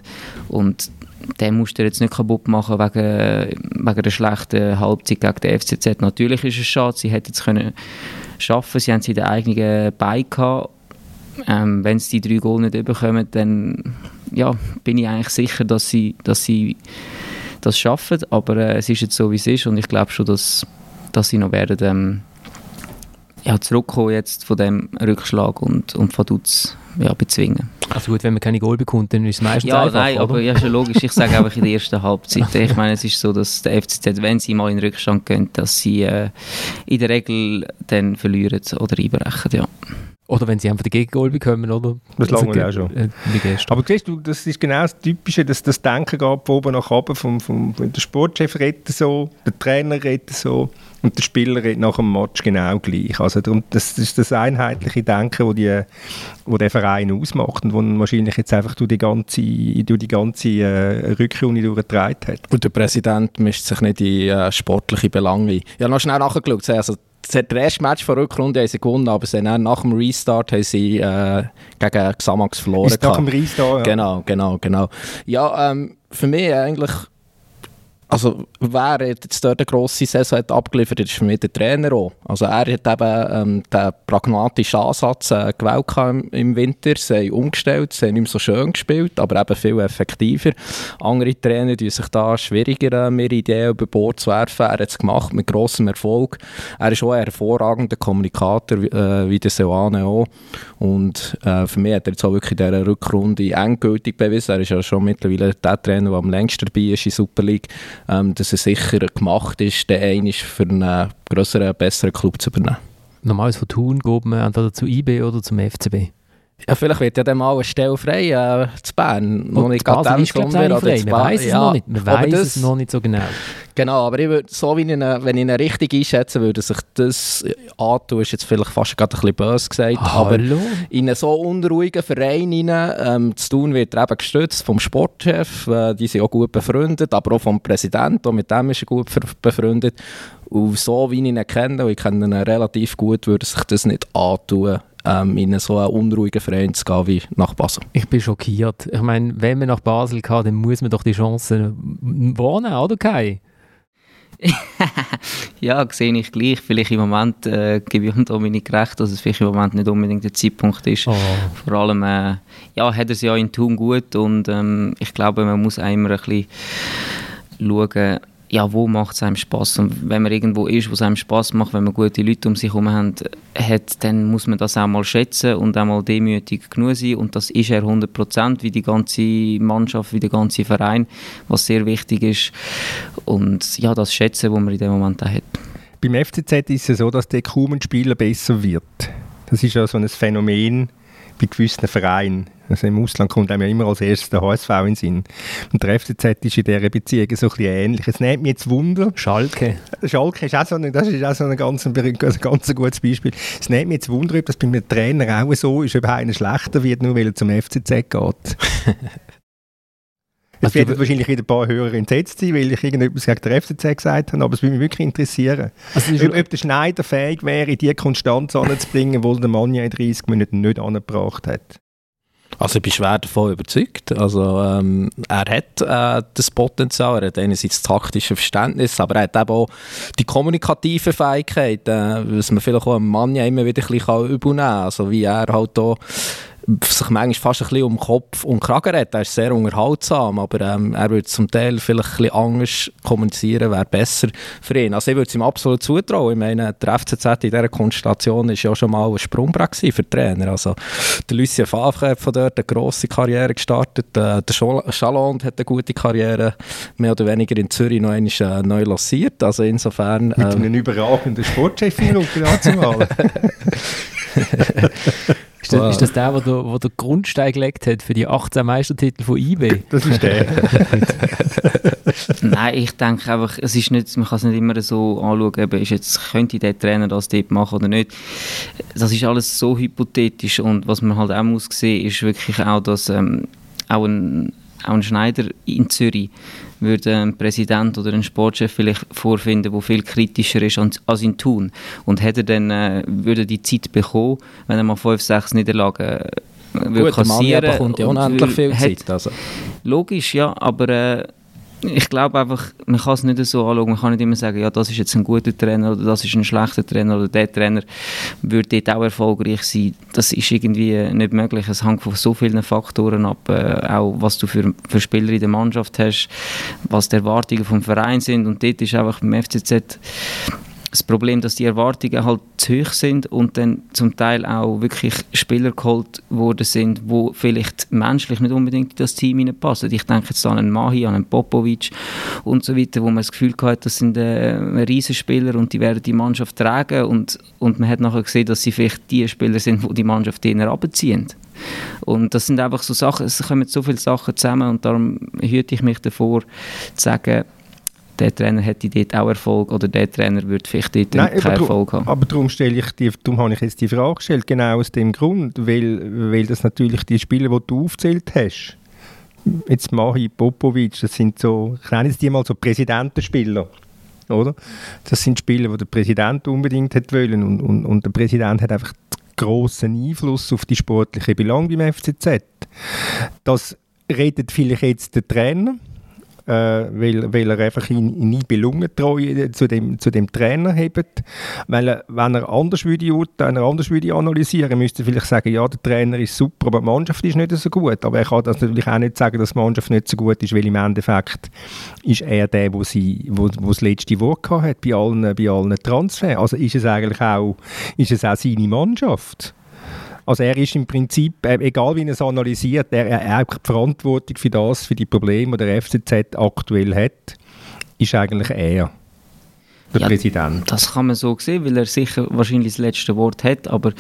Und den musst du jetzt nicht kaputt machen wegen, wegen der schlechten Halbzeit gegen den FCZ. Natürlich ist es schade, sie hätten es können schaffen, sie haben sie in den eigenen Beinen gehabt. Ähm, wenn sie die drei Goal nicht bekommen, dann ja, bin ich eigentlich sicher, dass sie, dass sie das schaffen. Aber äh, es ist jetzt so, wie es ist und ich glaube schon, dass, dass sie noch werden ähm, ja, zurückkommen jetzt von dem Rückschlag und, und Vaduz ja, bezwingen. Also gut, wenn man keine Goal bekommt, dann ist es meistens ja, einfach, nein, oder? aber ja, schon logisch. Ich sage einfach in der ersten Halbzeit. Ich meine, es ist so, dass der FCZ, wenn sie mal in den Rückstand gehen, dass sie äh, in der Regel dann verlieren oder einbrechen, ja. Oder wenn sie einfach den Gegengol bekommen, oder? Das Also, lange ja auch schon. äh. Aber siehst du, das ist genau das Typische, dass das Denken geht von oben nach oben, vom, vom, vom, der Sportchef redet so, der Trainer redet so und der Spieler redet nach dem Match genau gleich. Also darum, das ist das einheitliche Denken, wo, die, wo der Verein ausmacht und wo wahrscheinlich jetzt einfach durch die ganze, durch die ganze äh, Rückrunde durchgetragen hat. Und der Präsident mischt sich nicht in äh, sportliche Belange ein. Ich habe noch schnell nachgeschaut. Also, das erste Match von der Rückrunde haben sie gewonnen, aber sie haben nach dem Restart haben sie äh, gegen Xamax verloren. Ist nach dem Restart, ja. Genau, genau, genau. Ja, ähm, für mich eigentlich, also wer jetzt dort eine grosse Saison hat abgeliefert hat, ist für mich der Trainer auch. Also er hat eben ähm, den pragmatischen Ansatz äh, gewählt im, im Winter. Sie haben umgestellt, sie haben nicht mehr so schön gespielt, aber eben viel effektiver. Andere Trainer tun sich da schwieriger, äh, mehr Ideen über Bord zu werfen. Er hat es gemacht mit grossem Erfolg. Er ist auch ein hervorragender Kommunikator, wie- äh, wie der Seoane auch. Und äh, für mich hat er jetzt auch wirklich in dieser Rückrunde endgültig bewiesen. Er ist ja schon mittlerweile der Trainer, der am längsten dabei ist in der Super League, ähm, dass er sicher gemacht ist, den einen für einen grösseren, besseren Club zu übernehmen. Normalerweise von Thun geht man entweder zu IB oder zum FCB. Ja, vielleicht wird ja dann mal eine Stelle frei äh, zu Bern. Noch nicht gerade Basel dem ist, glaube ich, frei. Man weiß es ja, noch nicht. Man aber weiß es noch nicht so genau. Genau, aber ich würde, so wie ich ihn, wenn ich ihn richtig einschätzen würde, sich das antun, ist jetzt vielleicht fast gerade ein bisschen böse gesagt, aber Hallo? in einen so unruhigen Verein rein, ähm, zu tun wird er eben gestützt vom Sportchef, äh, die sind auch gut befreundet, aber auch vom Präsidenten, auch mit dem ist er gut befreundet. Und so wie ich ihn kenne, und ich kenne ihn relativ gut, würde sich das nicht antun, ähm, in so einen unruhigen Verein zu gehen wie nach Basel. Ich bin schockiert. Ich meine, wenn man nach Basel kann, dann muss man doch die Chance wahrnehmen, oder Kai? ja, sehe ich gleich. Vielleicht im Moment äh, gebe ich Dominik recht, dass es vielleicht im Moment nicht unbedingt der Zeitpunkt ist. Oh. Vor allem äh, ja, hat er es ja in Tun gut und ähm, ich glaube, man muss immer ein bisschen schauen, ja, wo macht es einem Spaß und wenn man irgendwo ist, wo es einem Spaß macht, wenn man gute Leute um sich herum hat, dann muss man das auch mal schätzen und auch mal demütig genug sein und das ist er 100 Prozent, wie die ganze Mannschaft, wie der ganze Verein, was sehr wichtig ist und ja, das Schätzen, was man in dem Moment auch hat. Beim FCZ ist es so, dass der kaum ein Spieler besser wird. Das ist ja so ein Phänomen bei gewissen Vereinen. Also im Ausland kommt einem ja immer als erstes der HSV in den Sinn. Und der FCZ ist in dieser Beziehung so ein bisschen ähnlich. Es nimmt mich jetzt Wunder. Schalke. Schalke ist auch so ein, das ist auch so ein ganz, ein ganz gutes Beispiel. Es nimmt mich jetzt Wunder, ob das bei einem Trainer auch so ist, ob einer schlechter wird, nur weil er zum FCZ geht. Es also werden wahrscheinlich wieder ein paar Hörer entsetzt sein, weil ich irgendetwas gegen den FCZ gesagt habe, aber es würde mich wirklich interessieren. Also ob, ob, der Schneider fähig wäre, die Konstanz anzubringen, die der Mann in 30 Minuten nicht angebracht hat. Also ich bin schwer davon überzeugt. Also ähm, er hat äh, das Potenzial, er hat einerseits das taktische Verständnis, aber er hat eben auch die kommunikative Fähigkeit, äh, was man vielleicht auch einem Mann ja immer wieder ein bisschen übernehmen kann. Also wie er halt auch sich manchmal fast ein bisschen um Kopf und Kragen redet. Er ist sehr unterhaltsam, aber ähm, er würde zum Teil vielleicht ein bisschen anders kommunizieren, wäre besser für ihn. Also ich würde es ihm absolut zutrauen. Ich meine, der FCZ in dieser Konstellation war ja schon mal ein Sprungbrett für Trainer. Also der Lucien Favre hat von dort eine grosse Karriere gestartet. Äh, der Chalond hat eine gute Karriere mehr oder weniger in Zürich noch einmal äh, neu lanciert. Also insofern... Mit ähm, einem überragenden Sportchef in der Ist das, ist das der, der, der, der Grundstein gelegt hat für die 18 Meistertitel von IB? Das ist der. Nein, ich denke einfach, es ist nicht, man kann es nicht immer so anschauen, eben, ist jetzt, könnte der Trainer das dort machen oder nicht. Das ist alles so hypothetisch und was man halt auch muss sehen, ist wirklich auch, dass ähm, auch ein auch ein Schneider in Zürich würde ein Präsident oder ein Sportchef vielleicht vorfinden, der viel kritischer ist als in Thun. Und hätte dann äh, würde die Zeit bekommen, wenn er mal fünf, sechs Niederlagen äh, würde Gut, kassieren. Der bekommt ja unendlich viel Zeit. Also. Logisch, ja, aber äh, ich glaube einfach, man kann es nicht so anschauen. Man kann nicht immer sagen, ja, das ist jetzt ein guter Trainer oder das ist ein schlechter Trainer oder der Trainer würde dort auch erfolgreich sein. Das ist irgendwie nicht möglich. Es hängt von so vielen Faktoren ab, äh, auch was du für, für Spieler in der Mannschaft hast, was die Erwartungen vom Verein sind und dort ist einfach beim FCZ das Problem, dass die Erwartungen halt zu hoch sind und dann zum Teil auch wirklich Spieler geholt worden sind, wo vielleicht menschlich nicht unbedingt in das Team passen. Ich denke jetzt an einen Mahi, an einen Popovic und so weiter, wo man das Gefühl hat, das sind äh, Riesenspieler und die werden die Mannschaft tragen und, und man hat nachher gesehen, dass sie vielleicht die Spieler sind, wo die Mannschaft eher abziehen. Und das sind einfach so Sachen, es kommen so viele Sachen zusammen und darum hüte ich mich davor zu sagen, der Trainer hätte dort auch Erfolg oder der Trainer würde vielleicht dort Nein, keinen Erfolg haben. Aber darum, stelle ich die, darum habe ich jetzt die Frage gestellt, genau aus dem Grund, weil, weil das natürlich die Spiele, die du aufgezählt hast, jetzt Mahi, Popovic, das sind so, ich nenne es die mal so Präsidentenspieler, oder? Das sind Spieler, die der Präsident unbedingt hat wollen und, und, und der Präsident hat einfach großen Einfluss auf die sportliche Belang beim FCZ. Das redet vielleicht jetzt der Trainer, äh, weil, weil er einfach ihn, nie Belungentreue zu dem, zu dem Trainer hebt. Weil er, wenn er anders würde, wenn er anders würde analysieren, müsste vielleicht sagen, ja, der Trainer ist super, aber die Mannschaft ist nicht so gut. Aber er kann das natürlich auch nicht sagen, dass die Mannschaft nicht so gut ist, weil im Endeffekt ist er der, wo sie, wo, wo das letzte Wort hat bei allen, bei allen Transfers. Also ist es eigentlich auch, ist es auch seine Mannschaft. Also er ist im Prinzip, äh, egal wie er es analysiert, er, er hat die Verantwortung für das, für die Probleme, die der FCZ aktuell hat, ist eigentlich er der ja, Präsident. Das kann man so sehen, weil er sicher wahrscheinlich das letzte Wort hat, aber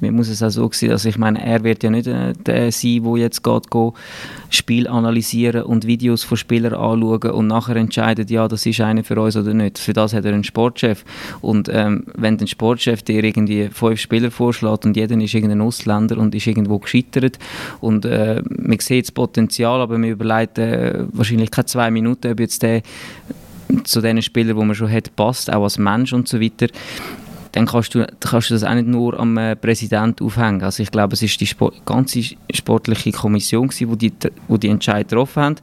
man muss es auch so sehen, also ich meine, er wird ja nicht äh, der sein, der jetzt geht, go Spiel analysieren und Videos von Spielern anschauen und nachher entscheidet, ja, das ist einer für uns oder nicht. Für das hat er einen Sportchef und ähm, wenn der Sportchef dir irgendwie fünf Spieler vorschlägt und jeder ist irgendein Ausländer und ist irgendwo gescheitert und äh, man sieht das Potenzial, aber man überlegt äh, wahrscheinlich keine zwei Minuten, ob jetzt der zu den Spielern, die man schon hat, passt, auch als Mensch und so weiter, dann kannst du, kannst du das auch nicht nur am äh, Präsidenten aufhängen. Also ich glaube, es ist die Sport, ganze sportliche Kommission, gewesen, wo die, wo die Entscheid getroffen haben.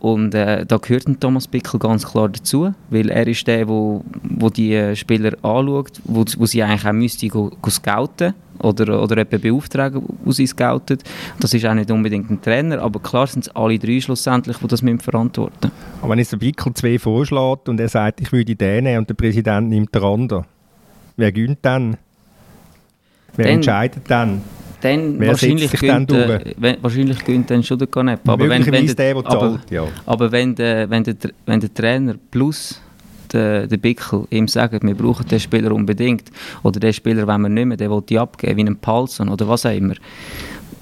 Und äh, da gehört Thomas Bickel ganz klar dazu, weil er ist der, wo, wo die äh, Spieler anschaut, wo, wo sie eigentlich auch müsste go, go scouten oder, oder jemanden beauftragen, der sie scoutet. Das ist auch nicht unbedingt ein Trainer, aber klar sind es alle drei schlussendlich, die das mit verantworten. Aber wenn jetzt der Bickel zwei vorschlägt und er sagt, ich würde den nehmen und der Präsident nimmt den anderen, wer gönnt dann? Wer Dann- entscheidet dann? Dann Wer wahrscheinlich durch? äh, wenn- wahrscheinlich gönnt dann schon der Canepa. Aber wenn, wenn, der, der, der aber, zahlt, ja. aber wenn, der, wenn, der, wenn der Trainer plus der, der Bickel ihm sagt, wir brauchen den Spieler unbedingt oder den Spieler wollen wir nicht mehr, den will ich abgeben, wie einen Paulson oder was auch immer,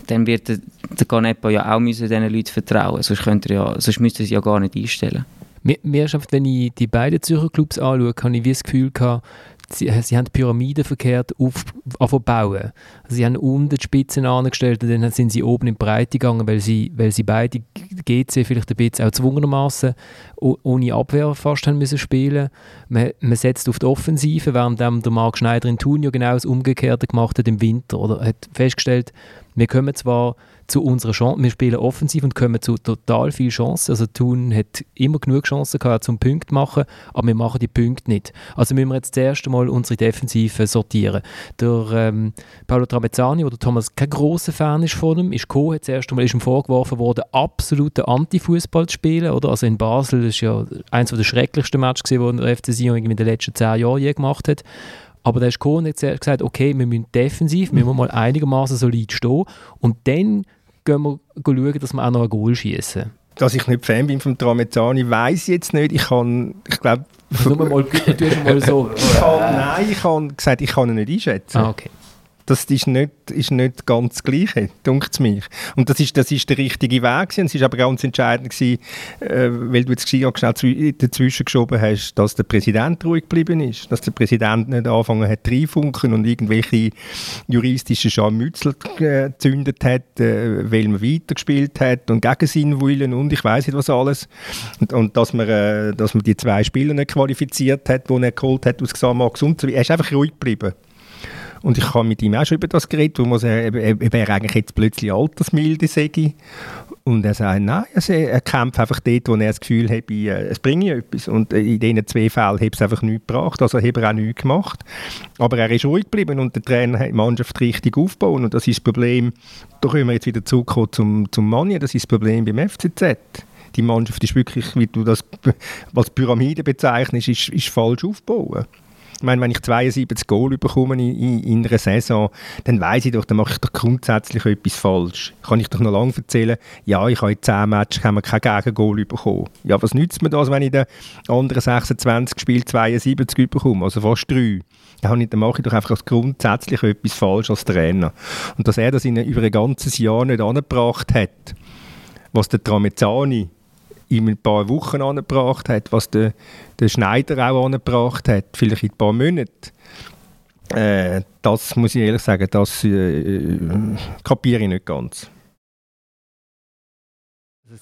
dann wird der, der Canepa ja auch müssen diesen Leuten vertrauen sonst, könnte er ja, sonst müsste er sie ja gar nicht einstellen. Mir, mir ist einfach, wenn ich die beiden Zürcher Clubs anschaue, habe ich wie das Gefühl gehabt, sie, sie haben die Pyramide verkehrt auf, bauen. Also sie haben unten die Spitzen angestellt und dann sind sie oben in die Breite gegangen, weil sie, weil sie beide GC vielleicht ein bisschen auch zwungenermaßen o- ohne Abwehr fast haben müssen spielen. Man, man setzt auf die Offensive, während der Marc Schneider in Thun ja genau das Umgekehrte gemacht hat im Winter. Oder hat festgestellt, wir kommen zwar zu unserer Chance, wir spielen offensiv und kommen zu total viel Chancen. Also Thun hat immer genug Chancen gehabt zum Punkt machen, aber wir machen die Punkte nicht. Also müssen wir jetzt zuerst einmal unsere Defensive sortieren. Der ähm, Paolo Tramezzani, oder Thomas kein grosser Fan ist von ihm, ist gekommen, hat zuerst einmal ist ihm vorgeworfen worden, absoluter Anti-Fußball zu spielen. Oder? Also in Basel das ist ja eines der schrecklichsten Matches, die der FC Sion in den letzten zehn Jahren je gemacht hat. Aber der ist gekommen und hat gesagt, okay, wir müssen defensiv, wir müssen mal einigermaßen solid stehen und dann gehen wir schauen, dass wir auch noch ein Goal schießen. Dass ich nicht Fan bin vom Tramezzani, weiß ich jetzt nicht. Ich kann, ich glaube, Nur mal, du mal so. ich kann, nein, ich habe gesagt, ich kann ihn nicht einschätzen. Ah, okay. Das ist nicht, ist nicht ganz das Gleiche, dunkt es mich. Und das ist, das ist der richtige Weg. Es ist aber ganz entscheidend gewesen, äh, weil du jetzt schnell zwi- dazwischen geschoben hast, dass der Präsident ruhig geblieben ist, dass der Präsident nicht angefangen hat reinfunken und irgendwelche juristischen Scharmützel gezündet hat, äh, weil man weitergespielt hat und gegen seinen Willen und ich weiß nicht was alles. Und, und dass, man, äh, dass man die zwei Spieler nicht qualifiziert hat, die er geholt hat aus Xamax und so. Er ist einfach ruhig geblieben. Und ich habe mit ihm auch schon über das geredet, wo man sagt, er, er, eigentlich jetzt plötzlich altersmilde, ich. Und er sagt, nein, also er kämpft einfach dort, wo er das Gefühl hat, äh, es bringe etwas. Und äh, in diesen zwei Fällen hat es einfach nichts gebracht, also hat er auch nichts gemacht. Aber er ist ruhig geblieben und der Trainer hat die Mannschaft richtig aufgebaut. Und das ist das Problem, da können wir jetzt wieder zurückkommen zum, zum Manja, das ist das Problem beim FCZ. Die Mannschaft ist wirklich, wie du das als Pyramide bezeichnest, ist, ist falsch aufgebaut. Ich meine, wenn ich 72 Goal bekomme in, in, in einer Saison, dann weiß ich doch, dann mache ich doch grundsätzlich etwas falsch. Kann ich doch noch lange erzählen, ja, ich habe in 10 Matches kein Gegengol bekommen. Ja, was nützt mir das, wenn ich den anderen 26 Spiel 72 bekomme, also fast 3? Dann, mache ich doch einfach grundsätzlich etwas falsch als Trainer. Und dass er das in, über ein ganzes Jahr nicht angebracht hat, was der Tramezzani in ein paar Wochen angebracht hat, was der, der Schneider auch angebracht hat, vielleicht in ein paar Monaten. Äh, das muss ich ehrlich sagen, das äh, kapiere ich nicht ganz.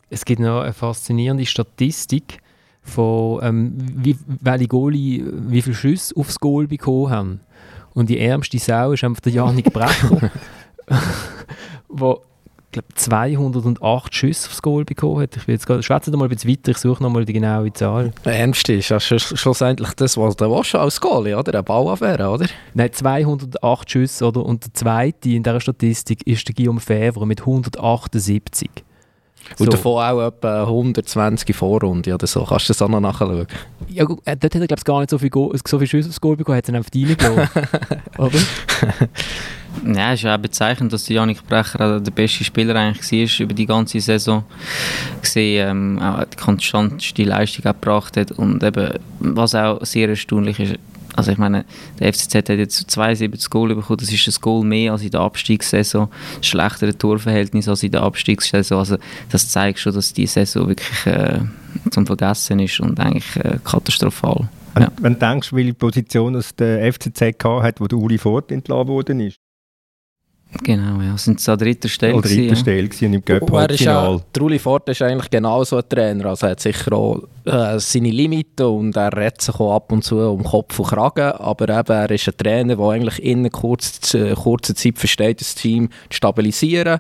Es gibt noch eine faszinierende Statistik von ähm, wie, welche Goalie wie viele Schüsse aufs Goal bekommen haben. Und die ärmste Sau ist einfach der Janik Brecher, glaub, 208 Schüsse aufs Goal bekommen hat. Ich will jetzt gerade, schwätze mal ein bisschen weiter, ich suche nochmal die genaue Zahl. Ärmste ist sch- schlussendlich das, was der Wasche als Goalie, oder? Eine Bauaffäre, oder? Nein, 208 Schüsse, oder? Und der zweite in dieser Statistik ist der Guillaume Favre mit 178. Und So. davon auch etwa 120 Vorrunde oder so. Kannst du das auch noch nachschauen? Ja, gut, äh, dort hat er, glaube ich, gar nicht so viel, Go so viel Schüsse aufs Goal bekommen, hat es dann einfach reingelassen. Oder? Ja, es ist ja auch bezeichnend, dass Janik Brecher der beste Spieler eigentlich war über die ganze Saison. Gesehen, ähm, auch die konstanteste Leistung auch gebracht hat und eben, was auch sehr erstaunlich ist, also ich meine, der FCZ hat jetzt 72 Goal bekommen, das ist ein Goal mehr als in der Abstiegssaison, ein schlechteres Torverhältnis als in der Abstiegssaison, also das zeigt schon, dass die Saison wirklich äh, zum Vergessen ist und eigentlich äh, katastrophal. Wenn, Ja. wenn du denkst, welche Position der FCZ hat, wo der Uli Fort entlassen worden ist. Genau, ja. Sind sie an dritter Stelle Oder dritter gewesen, Stelle gewesen im ist Göpp-Halbfinale. ja, Trulli Ford ist eigentlich genau so ein Trainer. Also er hat sicher auch äh, seine Limiten und er rettet sich auch ab und zu um Kopf und Kragen. Aber eben, er ist ein Trainer, der eigentlich in kurzer, äh, kurzer Zeit versteht, das Team zu stabilisieren.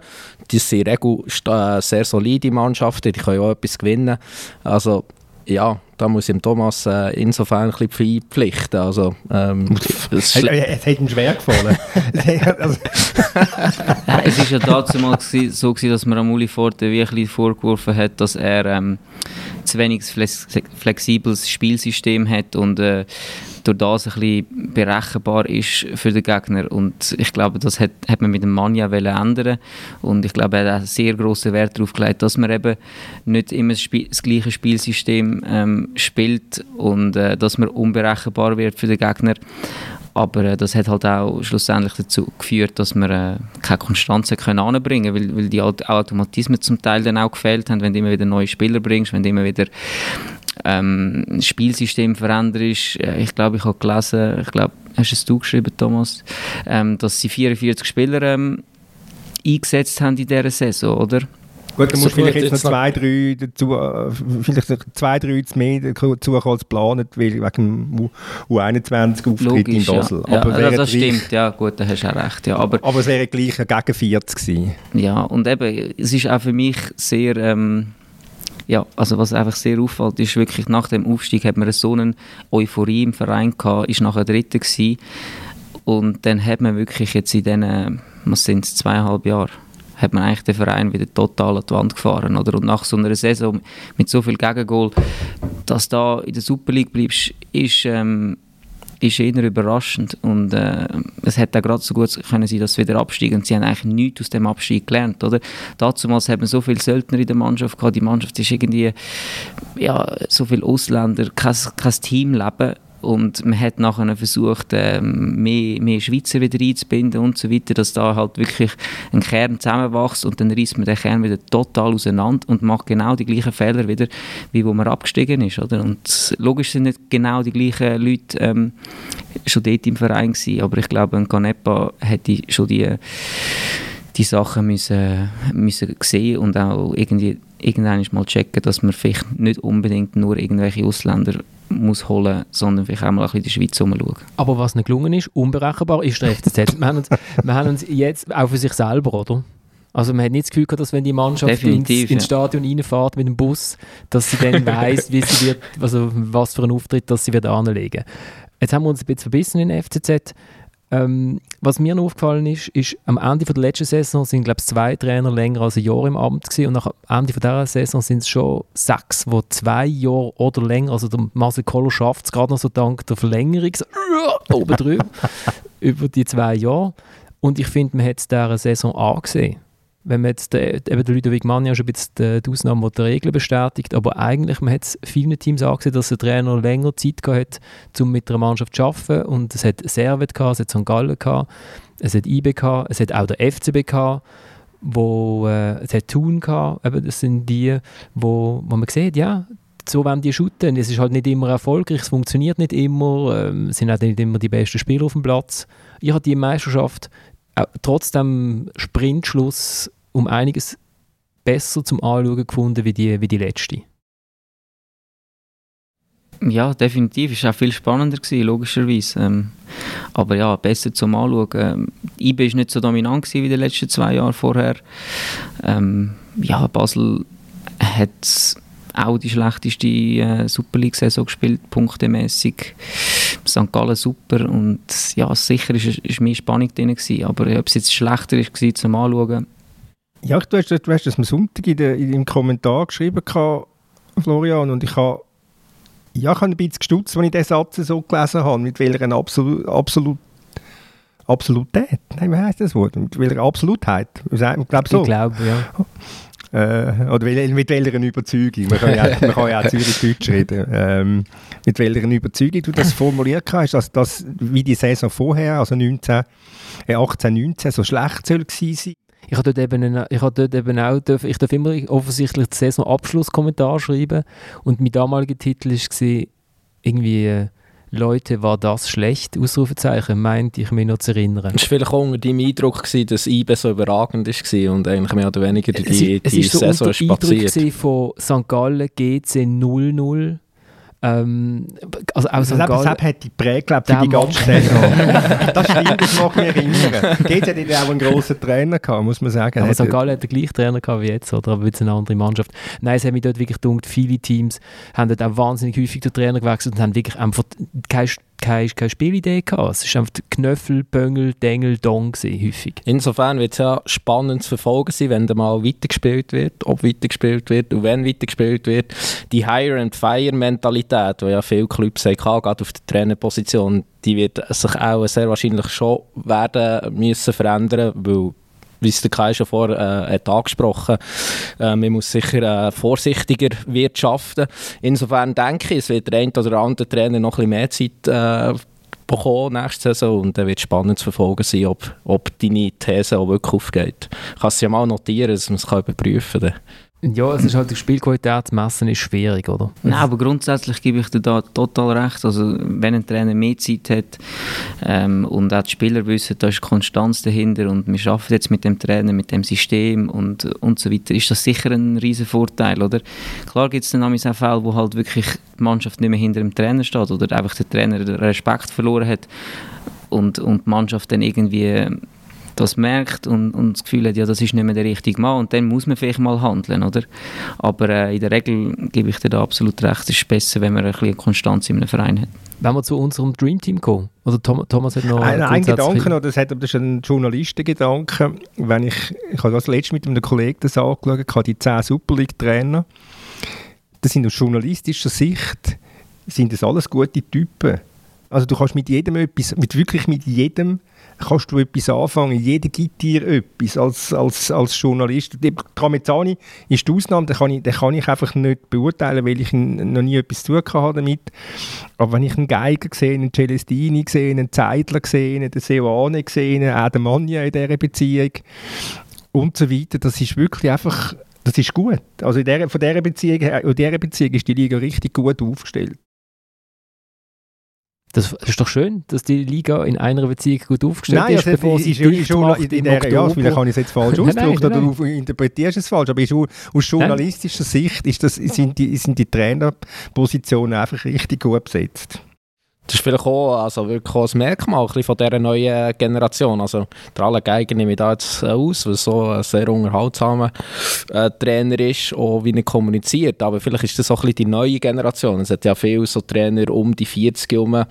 Das sind in der Regel sta- äh, sehr solide Mannschaften, die können auch etwas gewinnen. Also ja, da muss ich dem Thomas äh, insofern ein bisschen beipflichten. Also, ähm, es Es, hat ihm schwer gefallen. es ist ja dazu mal so gewesen, dass man am Uli Forte wie ein bisschen vorgeworfen hat, dass er ähm, zu wenig flex flexibles Spielsystem hat und äh, durch das ein bisschen berechenbar ist für den Gegner. Und ich glaube, das hat, hat man mit dem wollen ändern und ich glaube, er hat auch sehr grossen Wert darauf gelegt, dass man eben nicht immer das gleiche Spielsystem ähm, spielt und äh, dass man unberechenbar wird für den Gegner. Aber äh, das hat halt auch schlussendlich dazu geführt, dass wir äh, keine Konstanz können anbringen weil, weil die Aut- Automatismen zum Teil dann auch gefehlt haben, wenn du immer wieder neue Spieler bringst, wenn du immer wieder ähm, Spielsystem veränderst. Äh, ich glaube, ich habe gelesen, ich glaube, hast es du geschrieben, Thomas, ähm, dass sie 44 Spieler ähm, eingesetzt haben in dieser Saison, oder? Gut, dann musst vielleicht jetzt noch jetzt noch- zwei, drei dazu, vielleicht zwei, drei zu mehr dazu als geplant, weil wegen dem U- U21-Auftritt in Basel. ja. aber, ja, wäre das gleich- stimmt, ja gut, da hast du auch recht. Ja. Aber aber es wäre gleich gegen 40 gewesen. Ja, und eben, es ist auch für mich sehr, ähm, ja, also was einfach sehr auffällt, ist wirklich, nach dem Aufstieg hat man so eine Euphorie im Verein gehabt, ist nachher Dritter gewesen und dann hat man wirklich jetzt in diesen, was sind es, zweieinhalb Jahren, hat man eigentlich den Verein wieder total an die Wand gefahren, oder? Und nach so einer Saison mit so viel Gegengol, dass da in der Super League bleibst, ist, ähm, ist eher überraschend und äh, es hätte auch gerade so gut können sein, dass sie wieder absteigen und sie haben eigentlich nichts aus dem Abstieg gelernt, oder? Damals hat man so viele Söldner in der Mannschaft gehabt, die Mannschaft ist irgendwie, ja, so viele Ausländer, kein, kein Teamleben und man hat nachher versucht, ähm, mehr, mehr Schweizer wieder einzubinden und so weiter, dass da halt wirklich ein Kern zusammenwächst und dann reißt man den Kern wieder total auseinander und macht genau die gleichen Fehler wieder, wie wo man abgestiegen ist, oder? Und logisch sind nicht genau die gleichen Leute ähm, schon dort im Verein gewesen, aber ich glaube, ein Canepa hätte schon die die Sachen müssen, müssen sehen und auch irgendwie irgendwann mal checken, dass man vielleicht nicht unbedingt nur irgendwelche Ausländer muss holen, sondern vielleicht auch mal ein bisschen in die Schweiz umschauen. Aber was nicht gelungen ist, unberechenbar, ist der FCZ. wir, haben uns, wir haben uns jetzt auch für sich selber, oder? Also man hat nicht das Gefühl gehabt, dass wenn die Mannschaft ins, ins ja. Stadion reinfährt mit dem Bus, dass sie dann weiss, wie sie wird, also was für einen Auftritt dass sie wird anlegen. Jetzt haben wir uns ein bisschen verbissen in der FCZ. Ähm, was mir noch aufgefallen ist, ist, am Ende von der letzten Saison sind, glaube ich, zwei Trainer länger als ein Jahr im Amt gewesen und nach am Ende von dieser Saison sind es schon sechs, die zwei Jahre oder länger, also der Marcel Koller schafft es gerade noch so dank der Verlängerung, so, oben drüber, über die zwei Jahre. Und ich finde, man hat es dieser Saison angesehen. Wenn man jetzt, der, eben der Ludovic Mann ja schon ein bisschen die, die Ausnahme der Regeln bestätigt, aber eigentlich, man hat es vielen Teams angesehen, dass der Trainer länger Zeit gehabt hat, um mit einer Mannschaft zu arbeiten. Und es hat Servet gehabt, es hat St. Gallen gehabt, es hat IB gehabt, es hat auch der FCB gehabt, wo, äh, es hat Thun gehabt, eben, das sind die, wo, wo man sieht, ja, so wollen die shooten. Es ist halt nicht immer erfolgreich, es funktioniert nicht immer, ähm, sind auch nicht immer die besten Spieler auf dem Platz. Ich habe die Meisterschaft auch trotz dem Sprintschluss um einiges besser zum Anschauen gefunden wie die, wie die letzte. Ja, definitiv. Es war auch viel spannender, gewesen, logischerweise. Ähm, aber ja, besser zum Anschauen. Ähm, IB war nicht so dominant gewesen wie die letzten zwei Jahre vorher. Ähm, ja, Basel hat auch die schlechteste äh, Super League-Saison gespielt, punktemäßig. St. Gallen super und ja, sicher ist mehr Spannung drin gewesen, aber ob es jetzt schlechter war zum Anschauen, Ja, du hast, du hast das am Sonntag in der, in, im Kommentar geschrieben, gehabt, Florian, und ich habe ja, ich habe ein bisschen gestutzt, als ich diesen Satz so gelesen habe, mit welcher Absolu Absolut Absolutät, nein, wie heisst das Wort? Mit welcher Absolutheit? Ich glaube so. Ich glaube, ja. Äh, oder mit welcher Überzeugung? Man kann ja, man kann ja auch Zürich-Deutsch reden. Ähm, mit welcher Überzeugung du das formuliert hast, dass das wie die Saison vorher, also 19, äh, 18, 19, so schlecht soll gewesen sein. Ich habe dort eben, ich habe dort eben auch, dürfen, ich darf immer offensichtlich den Saisonabschlusskommentar schreiben und mein damaliger Titel war irgendwie äh, Leute, war das schlecht? Ausrufezeichen, meint ich mich noch zu erinnern. Es war vielleicht auch unter deinem Eindruck, gewesen, dass IBE so überragend war und eigentlich mehr oder weniger die, es, die, es ist so Saison unter Eindruck spaziert. gewesen von St. Gallen GC 0-0. Ähm, also auch Also St. Gallen, hat die prägt, glaube für die ganze. Saison. das stimmt, das mag mich erinnern. Geht hat ja auch einen grossen Trainer gehabt, muss man sagen. aber Hat- St. Gallen hat den gleichen Trainer gehabt wie jetzt, oder? aber jetzt eine andere Mannschaft. Nein, es hat mich dort wirklich gedacht, viele Teams haben dort auch wahnsinnig häufig den Trainer gewechselt und haben wirklich einfach keine, keine, keine Spielidee gehabt. Es war einfach Knöffel, Böngel, Dengel, Dong häufig. Insofern wird es ja spannend zu verfolgen sein, wenn da mal weitergespielt wird, ob weitergespielt wird und wenn weitergespielt wird. Die Hire-and-Fire-Mentalität, die ja viele Clubs haben, gerade auf der Trainerposition, die wird sich auch sehr wahrscheinlich schon werden müssen verändern, weil wie es der Kai schon vorher äh, hat angesprochen äh, man muss sicher äh, vorsichtiger wirtschaften. Insofern denke ich, es wird der ein oder andere Trainer noch ein bisschen mehr Zeit äh, bekommen nächste Saison und dann wird es spannend zu verfolgen sein, ob, ob deine These auch wirklich aufgeht. Ich kann es ja mal notieren, dass man es überprüfen kann. Ja, es ist halt die Spielqualität zu messen ist schwierig, oder? Nein, aber grundsätzlich gebe ich dir da total recht. Also, wenn ein Trainer mehr Zeit hat ähm, und auch die Spieler wissen, da ist Konstanz dahinter und wir arbeiten jetzt mit dem Trainer, mit dem System und, und so weiter, ist das sicher ein riesen Vorteil, oder? Klar gibt es dann auch Fälle, wo halt wirklich die Mannschaft nicht mehr hinter dem Trainer steht oder einfach der Trainer Respekt verloren hat und, und die Mannschaft dann irgendwie das merkt und, und das Gefühl hat, ja, das ist nicht mehr der richtige Mann und dann muss man vielleicht mal handeln, oder? Aber äh, in der Regel gebe ich dir da absolut recht, es ist besser, wenn man ein bisschen Konstanz in einem Verein hat. Wenn wir zu unserem Dreamteam kommen, oder Tom, Thomas hat noch Ein, ein Gedanke noch, das, hat, das ist ein Journalistengedanke. Wenn ich, ich habe das letzte mit einem Kollegen das angeschaut, ich habe die 10 Super League-Trainer. Das sind aus journalistischer Sicht sind das alles gute Typen. Also du kannst mit jedem etwas, mit wirklich mit jedem kannst du etwas anfangen. Jeder gibt dir etwas als, als, als Journalist. Tramezzani ist die Ausnahme, den kann, ich, den kann ich einfach nicht beurteilen, weil ich noch nie etwas zu tun hatte damit. Aber wenn ich einen Geiger sehe, einen Celestini sehe, einen Zeidler sehe, einen Seoane sehe, auch den Manja in dieser Beziehung und so weiter, das ist wirklich einfach, das ist gut. Also in der, von dieser Beziehung, in dieser Beziehung ist die Liga richtig gut aufgestellt. Das ist doch schön, dass die Liga in einer Beziehung gut aufgestellt Nein, ist, also bevor sie ist, ist, macht in im der, ja, vielleicht habe ich es jetzt falsch Nein, nein, ausgedrückt nein, oder du interpretierst es falsch, aber ist, aus journalistischer Sicht ist das, sind, die, sind die Trainerpositionen einfach richtig gut besetzt. Das ist vielleicht auch also wirklich auch ein Merkmal von dieser neuen Generation. Also, der alle Geiger nehme ich da jetzt äh, aus, weil so ein sehr unterhaltsamer äh, Trainer ist, auch wie er kommuniziert. Aber vielleicht ist das auch ein bisschen die neue Generation. Es hat ja viele so Trainer um die 40 herum.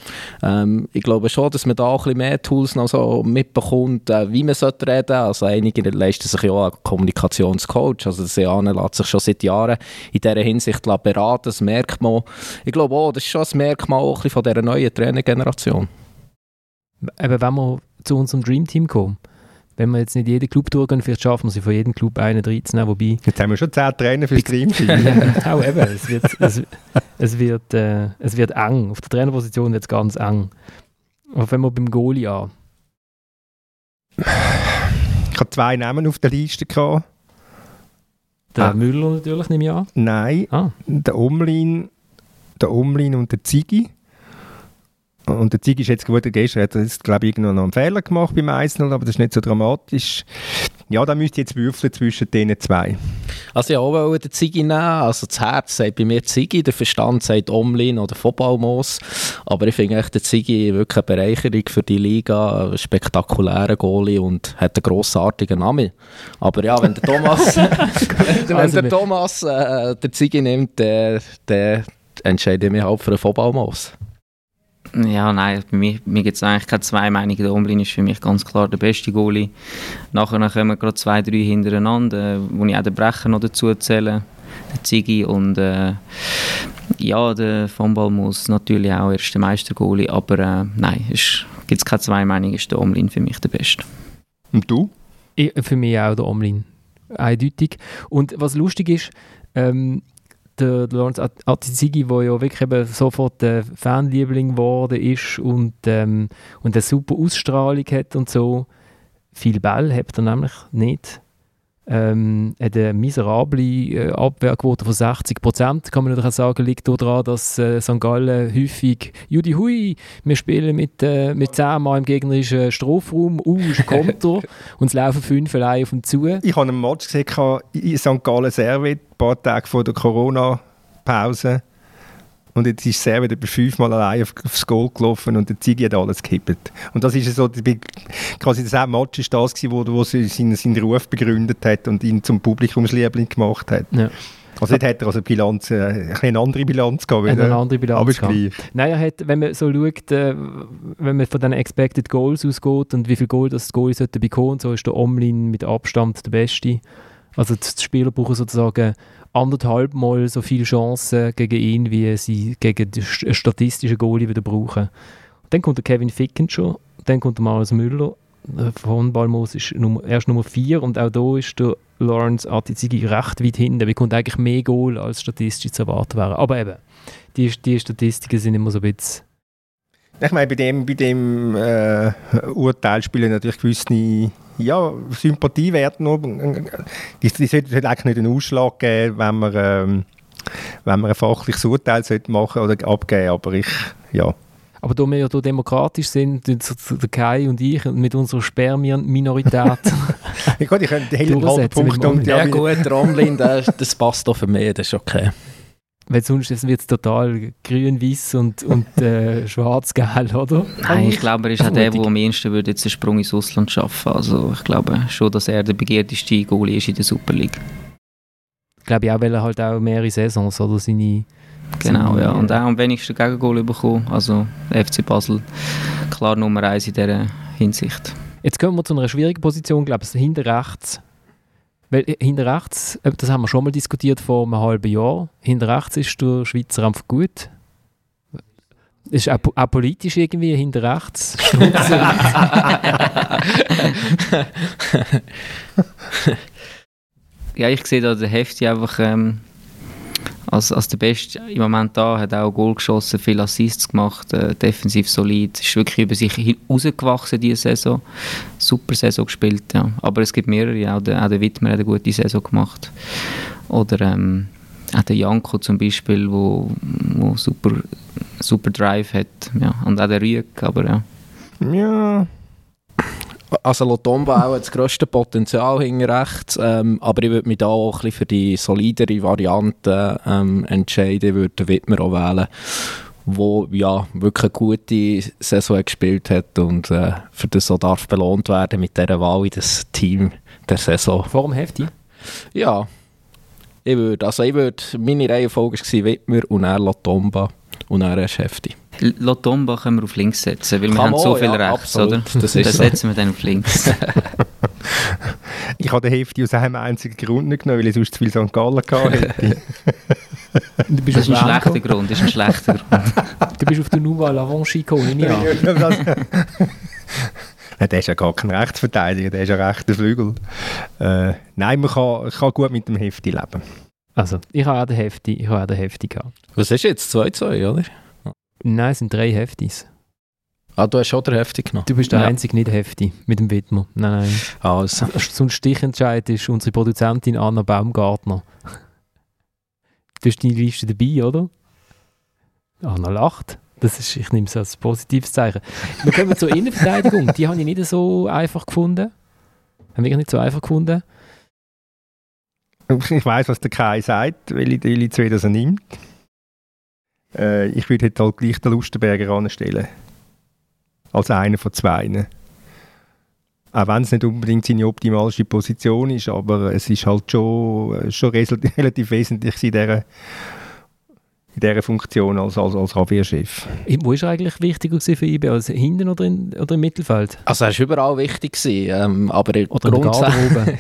Ähm, ich glaube schon, dass man da auch ein bisschen mehr Tools noch so mitbekommt, äh, wie man sollte reden. Also einige leisten sich ja auch einen Kommunikationscoach. Also der Seane lässt sich schon seit Jahren in dieser Hinsicht beraten. Das merkt man. Ich glaube auch, das ist schon ein Merkmal auch ein bisschen von dieser neuen Trainergeneration. Eben, wenn wir zu unserem Dreamteam kommen, wenn wir jetzt nicht jeden Club durchgehen, vielleicht schaffen wir sie von jedem Club einen reinzunehmen, wobei Jetzt haben wir schon 10 Trainer fürs Dreamteam. ja, auch eben, es wird, es, es, wird, äh, es wird eng. Auf der Trainerposition wird es ganz eng. Aber wenn wir beim Goalie an. Ich habe zwei Namen auf der Liste gehabt. Der Ah. Müller natürlich, nehme ich an. Nein, Ah. der Omlin, der Omlin und der Ziggy. Und der Ziggy ist jetzt gut, gestern hat er jetzt, glaube ich, irgendwo noch einen Fehler gemacht beim Einzelnen, aber das ist nicht so dramatisch. Ja, da müsst ihr jetzt würfeln zwischen diesen zwei. Also ich wollte auch den Ziggy nehmen. Also das Herz sagt bei mir Ziggy, der Verstand sagt Omlin oder Footballmoos. Aber ich finde echt den Ziggy wirklich eine Bereicherung für die Liga, ein spektakulärer Goalie und hat einen grossartigen Namen. Aber ja, wenn der Thomas, wenn Also der Thomas äh, den Ziggy nimmt, dann dann entscheide ich mich halt für einen Footballmoos. Ja, nein, bei mir, mir gibt es eigentlich keine zwei Meinungen. Der Omlin ist für mich ganz klar der beste Goalie. Nachher dann kommen gerade zwei, drei hintereinander, äh, wo ich auch den Brecher noch dazu zähle. Der Ziggy und äh, ja, der Ball muss natürlich auch erst der Meister-Goalie, aber äh, nein, es gibt es keine zwei Meinungen, ist der Omlin für mich der Beste. Und du? Ich, für mich auch der Omlin. Eindeutig. Und was lustig ist, ähm, der Lorenz Atizigi, der ja wirklich eben sofort der Fanliebling geworden ist und, ähm, und eine super Ausstrahlung hat und so, viel Ball hat er nämlich nicht. Ähm, hat eine miserable äh, Abwehrquote von 60 Prozent, kann man natürlich sagen, liegt daran, dass äh, St. Gallen häufig «Judi hui, wir spielen mit, äh, mit 10 Mann im gegnerischen Strafraum, uh, ist Konter und es laufen fünf allein auf ihn zu». Ich habe einen Match gesehen in St. Gallen Servet, ein paar Tage vor der Corona-Pause und jetzt ist Servet etwa fünfmal allein auf, aufs Goal gelaufen und der Ziggy hat alles gekippt. Und das ist so, quasi das Match ist das gewesen, wo, wo sie seinen, seinen Ruf begründet hat und ihn zum Publikumsliebling gemacht hat. Ja. Also jetzt hat er also Bilanz, äh, eine andere Bilanz gehabt. Eine andere Bilanz aber ist gleich. Nein, er hat, wenn man so schaut, äh, wenn man von den Expected Goals ausgeht und wie viel Goal das Goal sollte bekommen, so ist der Omlin mit Abstand der Beste. Also die Spieler brauchen sozusagen anderthalb Mal so viele Chancen gegen ihn, wie sie gegen den statistischen Goalie wieder brauchen. dann kommt der Kevin Ficken schon, dann kommt der Marius Müller. Von Balmos ist Nummer, erst Nummer 4 und auch da ist der Lawrence Atizigi recht weit hinten. Er bekommt eigentlich mehr Goal, als statistisch zu erwarten wäre. Aber eben, die, die Statistiken sind immer so ein bisschen ich meine, bei dem, bei dem äh, Urteil spielen natürlich gewisse ja, Sympathiewerte noch. Die, die sollten eigentlich nicht einen Ausschlag geben, wenn man, ähm, wenn man ein fachliches Urteil machen oder abgeben aber ich, ja. Aber da wir ja hier demokratisch sind, der Kai und ich, mit unserer Spermien-Minorität. ja, gut, ich könnte den halben Punkt um. Ja, gut, Romlin, das, das passt doch für mich, das ist okay. Weil sonst wird es total grün, weiß und, und äh, schwarz-gelb, oder? Nein, ich glaube, er ist auch der, der am ehesten würde jetzt einen Sprung ins Ausland schaffen. Also ich glaube schon, dass er der begehrteste Goalie ist in der Super League. Ich glaube auch, weil er halt auch mehrere Saisons oder seine... Genau, seine, ja. Und auch am wenigsten Gegengol bekommen. Also FC Basel klar Nummer eins in dieser Hinsicht. Jetzt kommen wir zu einer schwierigen Position, glaube ich, hinter rechts weil äh, hinter rechts, äh, das haben wir schon mal diskutiert vor einem halben Jahr, hinter rechts ist der Schweizer einfach gut. Ist auch, auch politisch irgendwie hinter rechts. ja, ich sehe da den Hefti einfach ähm, als, als der Beste im Moment da, hat auch Goal geschossen, viele Assists gemacht, äh, defensiv solid, ist wirklich über sich hinausgewachsen diese Saison, super Saison gespielt, ja. aber es gibt mehrere, auch der, auch der Wittmer hat eine gute Saison gemacht oder ähm, auch der Janko zum Beispiel, wo, wo super, super Drive hat, ja. und auch der Rüeg, aber ja. Ja, also Lotomba auch das grösste Potenzial hinten rechts, ähm, aber ich würde mich da auch ein bisschen für die solidere Variante ähm, entscheiden, ich würde Wittmer auch wählen, wo ja wirklich eine gute Saison gespielt hat und äh, für das auch darf belohnt werden mit dieser Wahl in das Team der Saison. Vor dem Hefti? Ja, ich würde, also ich würde, meine Reihenfolge war Wittmer und er Lotomba und er ist Hefti. Lotomba können wir auf links setzen, weil Kann wir haben so viel ja, rechts, absolut. oder? Das dann setzen wir dann auf links. ich habe den Hefti aus einem einzigen Grund nicht genommen, weil ich sonst zu viel St. Gallen hatte. das ist ein schlechter Grund, das ist ein schlechter Grund. du bist auf der Nouvelle Avanchi gekommen, Ja, der ist ja gar kein Rechtsverteidiger, der ist ja rechter Flügel. Äh, nein, man kann, kann gut mit dem Hefti leben. Also, ich habe auch den Hefti, ich habe auch den Hefti gehabt. Was ist jetzt? 2-2, oder? Nein, es sind drei Heftis. Ah, du hast schon den Hefti genommen? Du bist der ja. einzige nicht Hefti mit dem Widmer. Nein, nein. Also. So ein Stichentscheid ist unsere Produzentin Anna Baumgartner. Du hast deine Liste dabei, oder? Anna lacht. Das ist, ich nehme es als positives Zeichen. Wir kommen zur Innenverteidigung. Die habe ich nicht so einfach gefunden. Haben wir nicht so einfach gefunden. Ich weiß, was der Kai sagt, welche die zwei das er nimmt. Äh, ich würde jetzt halt gleich den Lustenberger anstellen. Als einer von zwei. Auch wenn es nicht unbedingt seine optimalste Position ist, aber es ist halt schon, schon relativ wesentlich in dieser, in dieser Funktion als, als, als Abwehrchef. Wo war er eigentlich wichtiger für IB? Also hinten oder, in, oder im Mittelfeld? Also er war überall wichtig, ähm, aber oder grundsä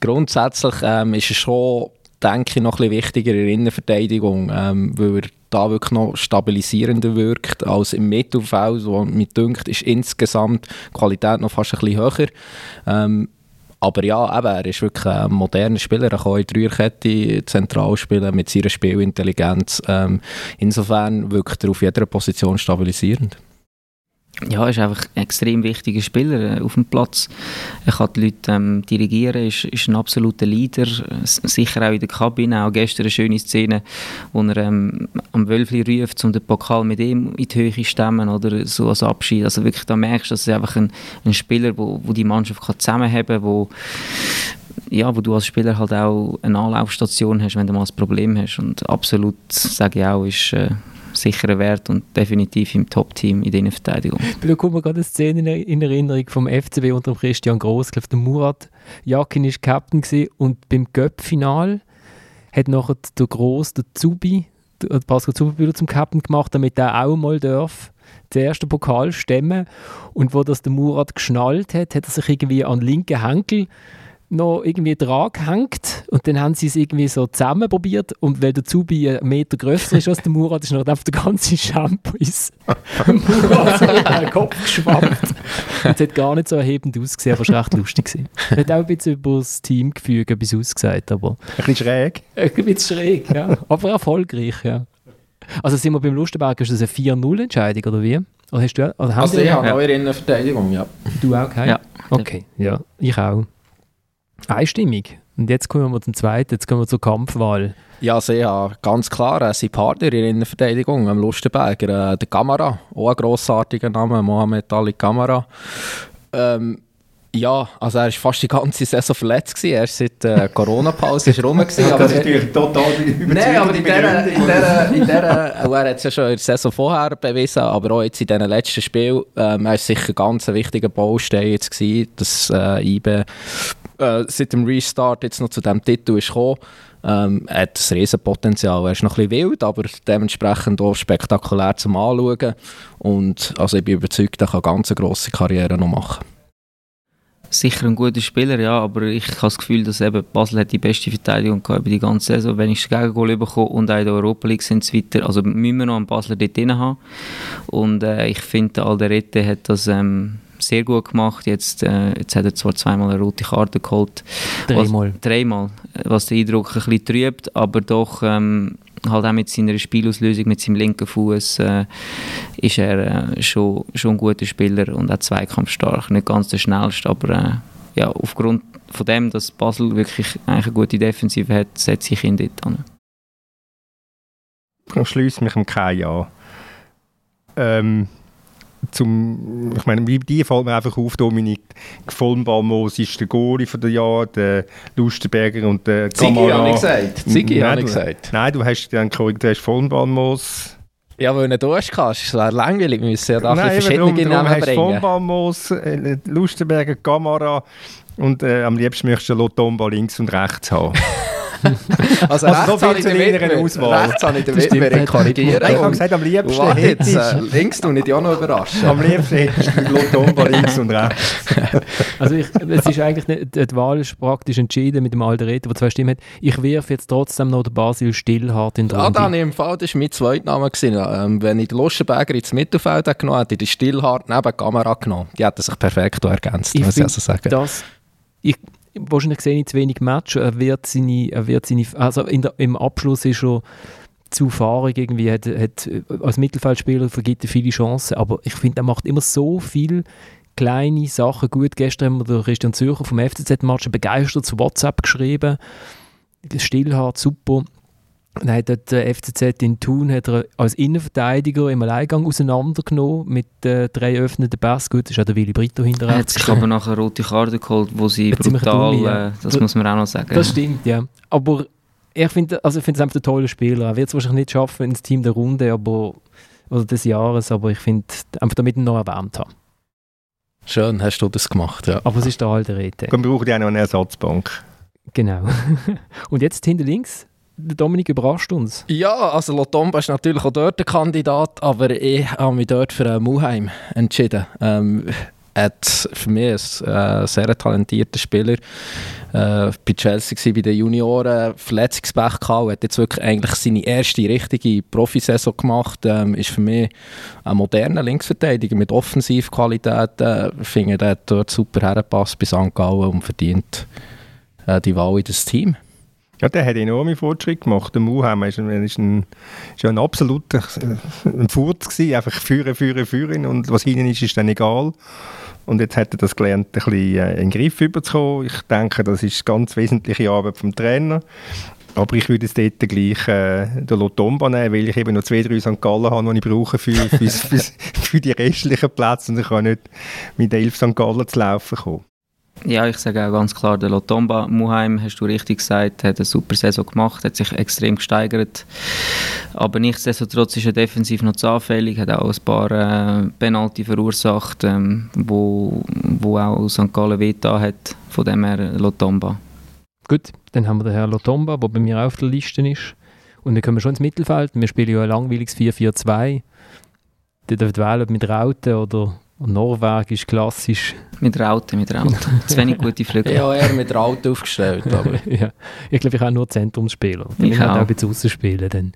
grundsätzlich ähm, ist es schon denke ich, noch ein bisschen wichtiger in der Innenverteidigung, ähm, weil er da wirklich noch stabilisierender wirkt als im Mittelfeld, wo mir dünkt, ist insgesamt die Qualität noch fast ein bisschen höher. Ähm, aber ja, eben, er ist wirklich ein moderner Spieler. Er kann in Dreierkette zentral spielen mit seiner Spielintelligenz. Ähm, insofern wirkt er auf jeder Position stabilisierend. Ja, ist einfach ein extrem wichtiger Spieler äh, auf dem Platz. Er kann die Leute ähm, dirigieren, ist, ist ein absoluter Leader, sicher auch in der Kabine. Auch gestern eine schöne Szene, wo er ähm, am Wölfli ruft, um den Pokal mit ihm in die Höhe zu stemmen oder so als Abschied. Also wirklich, da merkst du, dass er einfach ein, ein Spieler, wo, wo die Mannschaft kann zusammenhaben kann, wo ja, wo du als Spieler halt auch eine Anlaufstation hast, wenn du mal ein Problem hast. Und absolut, sage ich auch, ist äh, sicherer Wert und definitiv im Top-Team in dieser Verteidigung. Da kommt mir gerade eine Szene in Erinnerung vom FCB unter Christian Gross. Ich glaube, der Murat Jakin war Captain und beim Göpp-Final hat nachher der Gross, der Zubi, der Pascal Zubi zum Captain gemacht, damit er auch mal darf den ersten Pokal stemmen. Und wo das der Murat geschnallt hat, hat er sich irgendwie an den linken Henkel noch irgendwie dran gehängt und dann haben sie es irgendwie so zusammen probiert und weil der Zubi einen Meter größer ist als der Murat, ist noch einfach der ganze Shampoo ins Murat in den Kopf geschwappt. Und es hat gar nicht so erhebend ausgesehen, aber es war recht lustig. Gewesen. Er hat auch ein bisschen über das Teamgefüge etwas ausgesagt, aber... Ein bisschen schräg. Ein bisschen schräg, ja. Aber erfolgreich, ja. Also sind wir beim Lustenberg, ist das eine 4-0-Entscheidung oder wie? Oder hast du, oder also ich habe ja. auch in der Verteidigung, ja. Du auch, okay? Ja. Okay, ja, ich auch. Einstimmig. Und jetzt kommen wir zum zweiten, jetzt kommen wir zur Kampfwahl. Ja, sehr, ganz klar, äh, sein Partner in der Verteidigung, am Lustenberger, äh, der Kamera, auch ein grossartiger Name, Mohamed Ali Kamera. Ähm, ja, also er war fast die ganze Saison verletzt. Gewesen. Er ist seit der äh, Corona-Pause rum. Gewesen, aber das ist natürlich total Nein, aber in dieser, in dieser, in dieser er hat es ja schon in der Saison vorher bewiesen, aber auch jetzt in diesem letzten Spiel, ähm, er war sicher ganz ein wichtiger Baustein jetzt gewesen, dass äh, IBE äh, seit dem Restart jetzt noch zu diesem Titel ist gekommen. Ähm, er hat ein Riesenpotenzial. Er ist noch ein bisschen wild, aber dementsprechend auch spektakulär zum Anschauen. Und also ich bin überzeugt, er kann eine ganz grosse Karriere noch machen sicher ein guter Spieler, ja, aber ich habe das Gefühl, dass eben Basel hat die beste Verteidigung gehabt über die ganze Saison, wenn ich Gegengol bekommen und auch in der Europa League sind sie weiter, also müssen wir noch einen Basler dort drin haben. Und äh, ich finde, Alderete hat das ähm, sehr gut gemacht, jetzt, äh, jetzt hat er zwar zweimal eine rote Karte geholt, dreimal, was, dreimal, was den Eindruck ein bisschen trübt, aber doch ähm, halt auch mit seiner Spielauslösung, mit seinem linken Fuß äh, ist er äh, schon, schon ein guter Spieler und auch zweikampfstark. Nicht ganz der schnellste, aber äh, ja, aufgrund von dem, dass Basel wirklich eine gute Defensive hat, setze ich ihn dort an. Ich schließe mich dem Kai an. Ähm, zum, ich meine, wie die fällt mir einfach auf, Dominik Vollbaumos ist der Goalie von der Jahr, der Lustenberger und der Ziggy habe ich gesagt. Ziggy habe ich gesagt. Nein, du hast dann korrigiert, du hast Vollbaumos. Ja, weil du nicht kannst, es wäre langweilig, wir müssen ja da Nein, verschiedene hast bringen. Vollbaumos, äh, Lustenberger, Kamera und äh, am liebsten möchtest du Lotomba links und rechts haben. also, also rechts, habe ich den Auswahl. rechts habe ich den Wettbewerb korrigieren. Ich habe gesagt, am liebsten wow, hättest äh, links tue ich dich auch noch überraschen. Am liebsten hättest du Lotomba links und rechts. also ich, es ist eigentlich nicht, die Wahl ist praktisch entschieden mit dem Alderete, der zwei Stimmen hat. Ich wirf jetzt trotzdem noch den Basil Stillhardt in der Runde. Ah, dann im Fall, das war mein Zweitname. Ähm, wenn ich den Luschenberger ins Mittelfeld genommen hätte, hätte ich den Stillhardt neben die Kamera genommen. Die hätten sich perfekt ergänzt, ich muss ich also sagen. Das, ich, wahrscheinlich sehe ich zu wenig Match. Er wird seine, er wird seine also der, im Abschluss ist er zu fahrig irgendwie, hat, hat, als Mittelfeldspieler vergibt er viele Chancen, aber ich finde, er macht immer so viel kleine Sachen gut. Gestern haben wir den Christian Zürcher vom FCZ-Match begeistert zu WhatsApp geschrieben. Stillhart, super. Dann hat der FCZ in Thun hat er als Innenverteidiger im Alleingang auseinandergenommen mit äh, drei öffnenden Pass. Gut, das ist auch der Willy Brito hinterher. Er hat sich aber nachher eine rote Karte geholt, wo sie Jetzt brutal, ja. äh, das muss man auch noch sagen. Das stimmt, ja. Aber ich finde also find es einfach ein toller Spieler. Er wird es wahrscheinlich nicht schaffen ins Team der Runde aber, oder des Jahres, aber ich finde, einfach damit ihn noch erwähnt haben. Schön, hast du das gemacht, ja. Aber es ist der alte Rede. Dann brauchen die auch noch eine Ersatzbank. Genau. Und jetzt hinter links Dominik überrascht uns. Ja, also Lotomba ist natürlich auch dort der Kandidat, aber ich habe mich dort für äh, Muheim entschieden. Ähm, hat für mich ein äh, sehr talentierter Spieler. Äh, bei Chelsea war bei den Junioren Verletzungspech gehabt, hat jetzt wirklich eigentlich seine erste richtige Profisaison gemacht. Ähm, ist für mich ein moderner Linksverteidiger mit Offensivqualität. Äh, ich finde, der hat dort super hergepasst bei St. Gallen und verdient äh, die Wahl in das Team. Ja, der hat enorme Fortschritte gemacht. Der Muheim ist, ein, ist, ein, ist ein absoluter ein Furz gewesen, einfach führen, führen, führen und was hinten ist, ist dann egal. Und jetzt hat er das gelernt, ein bisschen äh, in den Griff überzukommen. Ich denke, das ist ganz wesentliche Arbeit vom Trainer. Aber ich würde jetzt dort gleich äh, den Lotomba nehmen, weil ich eben noch zwei, drei St. Gallen habe, die ich brauche für, für, für, für die restlichen Plätze und ich kann nicht mit elf St. Gallen zu laufen kommen. Ja, ich sage auch ganz klar, der Lotomba Muheim, hast du richtig gesagt, hat eine super Saison gemacht, hat sich extrem gesteigert. Aber nichtsdestotrotz ist er defensiv noch zu anfällig, hat auch ein paar äh, Penalty verursacht, ähm, wo, wo auch St. Gallen wehgetan hat. Von dem her Lotomba. Gut, dann haben wir den Herrn Lotomba, der bei mir auf der Liste ist. Und dann kommen wir schon ins Mittelfeld. Wir spielen ja ein langweiliges 4-4-2. Der dürft wählen, ob mit Raute oder Norwegisch, klassisch. Mit Raute, mit Raute. Zu wenig gute Flügel. ja, eher mit Raute aufgestellt. Aber. ja. Ich glaube, ich habe nur Zentrumsspieler. Ich, ich auch. auch ein bisschen rausspielen dann.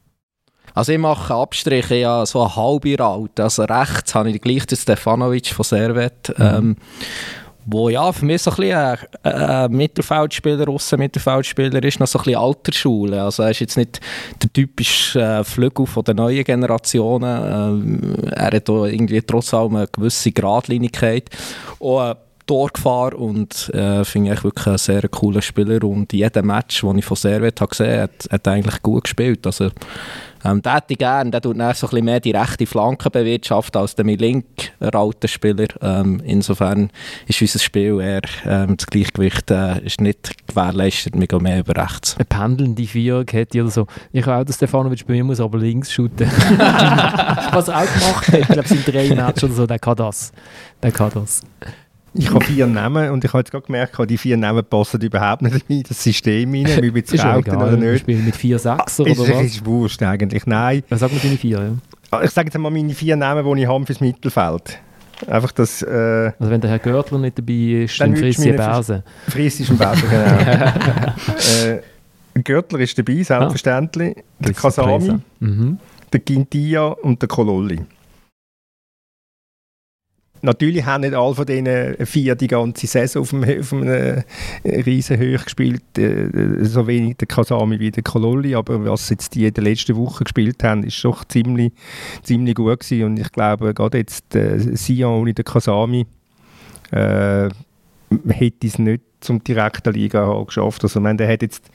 Also ich mache Abstriche, ja, so eine halbe Raute. Also rechts habe ich gleich den Stefanovic von Servet. Mhm. Ähm, wo ja für mich so ein bisschen ein, ein Mittelfeldspieler, Aussenmittelfeldspieler ist, noch so ein bisschen Altersschule. Also er ist jetzt nicht der typische äh, Flügel von der neuen Generationen. Ähm, er hat irgendwie trotz allem eine gewisse Gradlinigkeit. Auch Torgefahr und äh, finde ich wirklich ein sehr cooler Spieler und jeden Match, den ich von Servet gesehen habe, hat, hat eigentlich gut gespielt. Also ähm, den hätte ich gerne, der tut dann so ein bisschen mehr die rechte Flanke bewirtschaften als der link Spieler. Ähm, insofern ist unser Spiel eher ähm, das Gleichgewicht äh, ist nicht gewährleistet, wir gehen mehr über rechts. Eine pendelnde Vierung hätte oder so. Ich habe auch, dass Stefanovic bei mir muss aber links shooten. Was er auch gemacht hat, ich glaube, es sind drei Matches oder so, der kann das. Der kann das. Ich habe vier Namen und ich habe jetzt gerade gemerkt, die vier Namen passen überhaupt nicht in das System rein, wie wir es oder nicht. spielen mit vier Sechser oder was? Ist wurscht eigentlich, nein. Was sagen wir deine vier, ja? Ah, ich sage jetzt mal meine vier Namen, die ich habe fürs Mittelfeld. Einfach das... Äh, also wenn der Herr Görtler nicht dabei ist, dann, dann Berse. Frisst ist ein Berse, genau. äh, Görtler ist dabei, selbstverständlich. Ah, der Kasami, mhm. der Gintia und der Kololli natürlich haben nicht alle von diesen vier die ganze Saison auf, einem, auf einem äh, riesen Höch gespielt, äh, so wenig der Kasami wie der Kololli, aber was jetzt die in der letzten Woche gespielt haben, ist doch ziemlich, ziemlich gut gewesen und ich glaube, gerade jetzt äh, Sion ohne den Kasami äh, hätte es nicht zum direkten Liga geschafft. Also, ich meine, der hat jetzt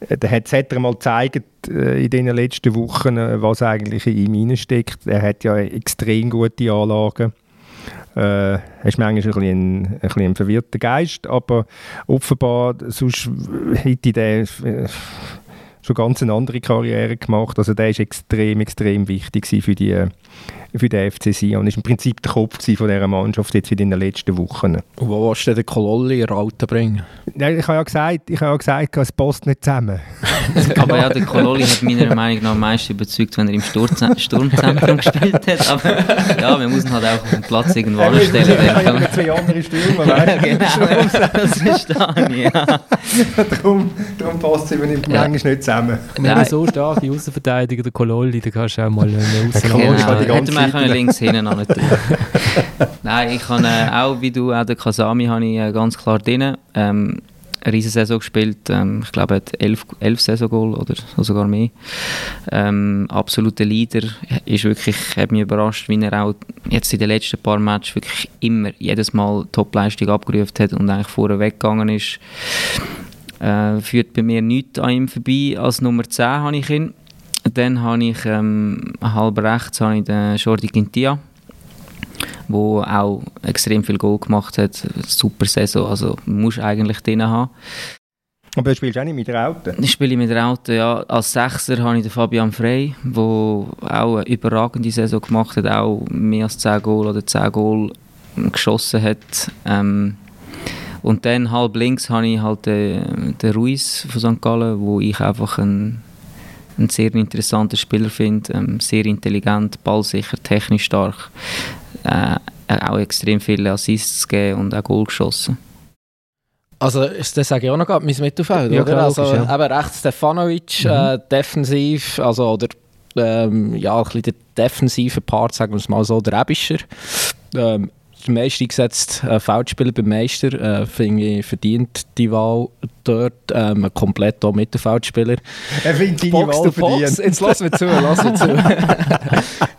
der hat es mal gezeigt äh, in den letzten Wochen, äh, was eigentlich in ihm steckt. Er hat ja extrem gute Anlagen äh, hast manchmal ein bisschen, ein, ein bisschen einen verwirrten Geist, aber offenbar sonst hätte der äh, schon ganz eine andere Karriere gemacht. Also der ist extrem, extrem wichtig für die für den FC Sion. Er war im Prinzip der Kopf von dieser Mannschaft jetzt in den letzten Wochen. Und wo willst du den Kololli in Alten bringen? Ja, ich habe ja gesagt, ich habe ja gesagt, es passt nicht zusammen. Aber ja, der Kololli hat meiner Meinung nach am meisten überzeugt, wenn er im Sturmzentrum gespielt hat. Aber ja, muss ihn halt auch auf den Platz irgendwo anstellen. Ich habe ja zwei andere Stürmer, ja, genau, das verstehe ich, ja. darum, darum passt es eben ja. manchmal nicht zusammen. Wenn du so starke Außenverteidiger, der Kololli, dann kannst du auch mal eine Außenverteidiger wir können links hinten noch nicht Nein, ich habe äh, auch, wie du, auch den Kasami habe ich äh, ganz klar drin. Ähm, eine Saison gespielt. Ähm, ich glaube, er hat elf, elf Saison-Goal oder sogar mehr. Ähm, absoluter Leader. Ist wirklich, hat mich überrascht, wie er auch jetzt in den letzten paar Matches wirklich immer, jedes Mal Topleistung abgerufen hat und eigentlich vorher weggegangen ist. Äh, führt bei mir nichts an ihm vorbei. Als Nummer 10 habe ich ihn. Dann habe ich ähm, halb rechts habe ich den Jordi Quintia, der auch extrem viel Goal gemacht hat. Super Saison, also muss eigentlich drin haben. Aber du spielst auch nicht mit Rauten? Ich spiele mit Rauten, ja. Als Sechser habe ich den Fabian Frey, der auch eine überragende Saison gemacht hat, auch mehr als 10 Goal oder 10 Goal geschossen hat. Ähm, und dann halb links habe ich halt den, den Ruiz von St. Gallen, wo ich einfach ein ein sehr interessanter Spieler finde, ähm, sehr intelligent, ballsicher, technisch stark, äh, auch extrem viele Assists gegeben und auch Goal geschossen. Also, das sage ich auch noch, mein Mittelfeld, ja, oder? Klar, also, ja. eben rechts Stefanovic, mhm. äh, defensiv, also, oder, ähm, ja, ein bisschen der defensive Part, sagen wir es mal so, der Ebischer. Ähm, der meist eingesetzte äh, Feldspieler beim Meister. Äh, Finde ich, verdient die Wahl dort. Ähm, komplett auch Mittelfeldspieler. Er findet Box Wahl to Box. verdient. Jetzt lass mir zu, lass mir zu.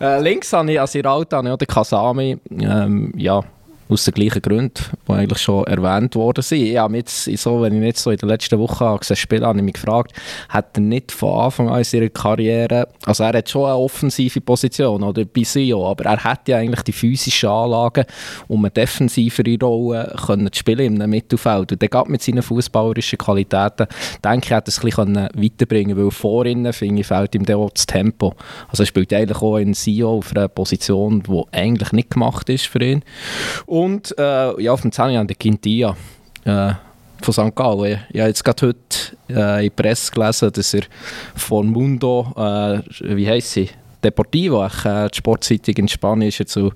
äh, links habe ich, also in Alta habe ich auch den Kasami. Ähm, ja, aus den gleichen Gründen, die eigentlich schon erwähnt worden sind. Ich habe jetzt, so, wenn ich jetzt so in der letzten Woche gesehen spielen, habe ich mich gefragt, hat er nicht von Anfang an in seiner Karriere, also er hat schon eine offensive Position, oder bei Sio, aber er hat ja eigentlich die physischen Anlagen, um eine defensivere Rolle können zu spielen einem Mittelfeld. Und der geht mit seinen fußballerischen Qualitäten, denke ich, hat er es ein bisschen weiterbringen weil vor innen, finde ich, fehlt ihm auch das Tempo. Also er spielt eigentlich auch in Sio auf einer Position, die eigentlich nicht gemacht ist für ihn. Und äh, ja, auf dem 10. Jahr der Quintilla äh, von St. Gallen. Ich habe jetzt gerade heute äh, in der Presse gelesen, dass er von Mundo, äh, wie heisst sie? Deportivo, äh, die Sportzeitung in Spanien, ist er zu,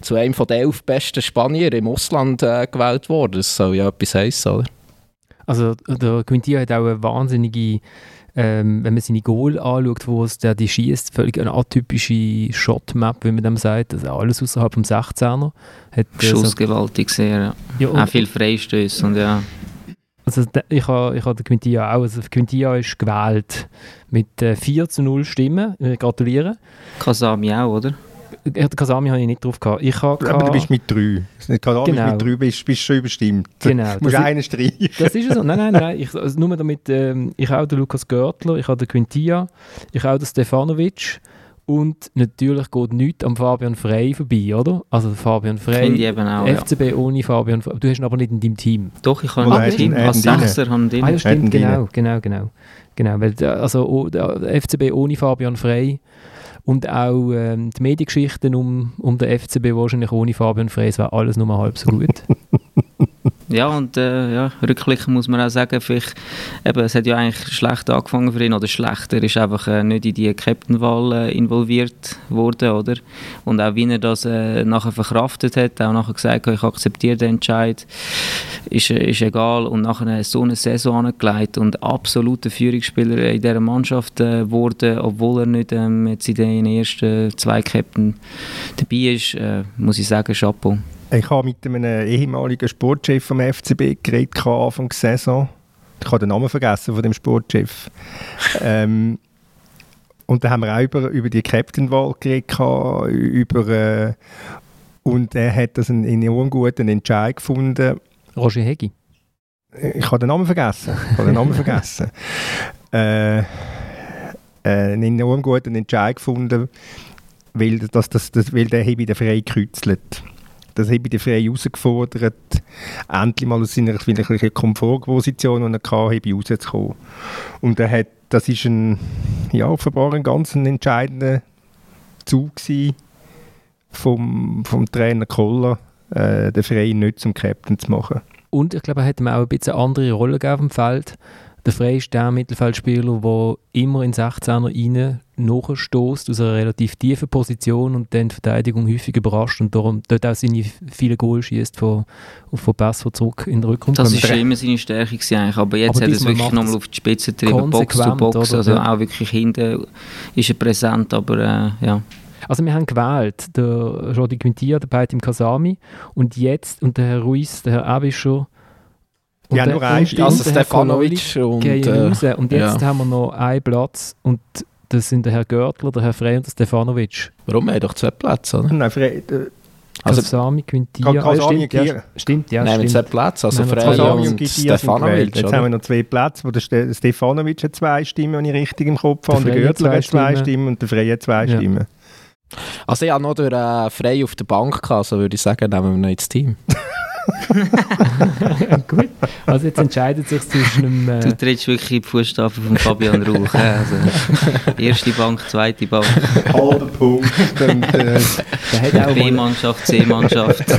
zu einem der elf besten Spanier im Ausland äh, gewählt worden. Das soll ja etwas heissen, oder? Also der Quintilla hat auch eine wahnsinnige, ähm, wenn man seine Goal anschaut, wo es der die schießt, völlig eine atypische Shotmap, wie man dem sagt, also alles außerhalb vom 16er. Hat, äh, Schussgewaltig sehr, ja. ja, Auch viel Freistöße und ja. Also ich habe ich ha den Quintilla auch. Also Quintilla ist gewählt mit äh, 4 zu 0 Stimmen. Wir gratulieren. Kasami auch, oder? Äh, Den Kasami habe ich nicht drauf gehabt. Ich habe Aber du bist mit drei. Nicht gerade Genau. mit drei bist, bist schon überstimmt. Genau, Du musst einen streichen. Das ist so. Nein, nein, nein. Ich, also nur damit, ähm, ich habe den Lukas Görtler, ich habe den Quintilla, ich habe den Stefanovic und natürlich geht nichts am Fabian Frey vorbei, oder? Also Fabian ich Frey, auch, ja. FCB ohne Fabian Frey. Du hast ihn aber nicht in deinem Team. Doch, ich habe ein hat Team ihn- hat als ihn Sechser haben den. Ah, ja, stimmt, genau, genau, genau. Genau, weil der, also oh, der FCB ohne Fabian Frey und auch ähm, die Mediengeschichten um, um den FCB wahrscheinlich ohne Fabian Frey, es wäre alles nur halb so gut. Ja, und äh, ja, rückblickend muss man auch sagen, vielleicht, eben, es hat ja eigentlich schlecht angefangen für ihn, oder schlecht, er ist einfach äh, nicht in die Captain-Wahl äh, involviert worden, oder? Und auch wie er das äh, nachher verkraftet hat, auch nachher gesagt hat, ich akzeptiere den Entscheid, ist, äh, ist egal, und nachher so eine Saison angelegt und absoluter Führungsspieler in dieser Mannschaft äh, wurde, obwohl er nicht ähm, jetzt in den ersten zwei Captain dabei ist, äh, muss ich sagen, Chapeau. Ich habe mit einem ehemaligen Sportchef vom FCB geredet, Anfang der Saison. Ich habe den Namen vergessen von dem Sportchef. ähm, und da haben wir auch über, über die Captain-Wahl geredet, über, äh, und er hat das einen enorm guten Entscheid gefunden. Roger Hegi. Ich habe den Namen vergessen. Ich habe den Namen vergessen. Äh, äh, einen enorm guten Entscheid gefunden, weil, das, das, das, weil der habe den frei gekürzelt. Das habe den frei herausgefordert, endlich mal aus seiner vielleicht Komfortposition, die er hatte, rauszukommen. Und er hat, das ist ein, ja, offenbar ein ganz entscheidender Zug vom, vom Trainer Koller, äh, den Frey nicht zum Captain zu machen. Und ich glaube, er hat ihm auch ein bisschen andere Rolle gegeben auf dem Feld. Der Frey ist der Mittelfeldspieler, der immer in 16er rein nachstößt aus einer relativ tiefen Position und dann die Verteidigung häufig überrascht und darum dort auch seine viele Goal schießt von, von Pass, zurück in den Rückraum Das ist schon immer seine Stärke gewesen eigentlich, aber jetzt Aber hat er es wirklich nochmal auf die Spitze getrieben, Box zu Box, oder? also auch wirklich hinten ist er präsent, aber äh, ja. Also wir haben gewählt, der Jordi Quintilla, der Beitim Kasami und jetzt, und der Herr Ruiz, der Herr Abischer und Ja, der, nur ein und, Stimme. und Also der Stefanovic und, äh. Und jetzt ja. haben wir noch einen Platz und das sind der Herr Görtler, der Herr Frey und der Stefanovic. Warum? Wir haben doch zwei Plätze, oder? Nein, Frey, äh, Also, Kasami, Quintilla, Ka- Kasami, stimmt, ja, Gier- stimmt, ja, nein, wir haben stimmt. zwei Plätze, also Nein, Frey und und. Stefanovic, Jetzt haben wir noch zwei Plätze, wo der Ste Stefanovic hat zwei Stimmen, wenn ich richtig im Kopf Der habe. Der Frey hat Görtler hat zwei Stimmen. Stimmen und der Frey hat zwei Ja. Stimmen. Also ich habe noch durch äh, Frey auf der Bank gehabt, also würde ich sagen, nehmen wir noch ins Team. Gut, also jetzt entscheidet sich zwischen einem... Äh, Du trittst wirklich in die Fußstapfen von Fabian Rauch. also, erste Bank, zweite Bank, Halber Punkt. Und, äh, B-Mannschaft, C-Mannschaft.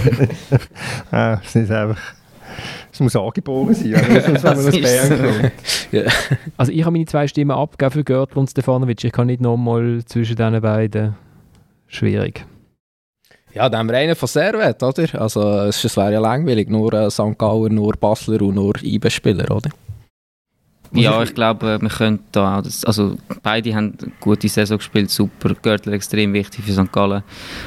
es ist einfach... Es muss angeboren sein, sonst wenn man Das Bären kommt. also ich habe meine zwei Stimmen abgegeben für Görtler und Stefanovic. Ich kann nicht nochmal zwischen diesen beiden... Schwierig. Ja, dann haben wir einen von Servet, oder? Also es wäre ja langweilig, nur äh, St. Galler, nur Basler und nur IB-Spieler, oder? Ja, ich glaube, wir können da auch, das, also beide haben eine gute Saison gespielt, super, Görtler extrem wichtig für St. Gallen,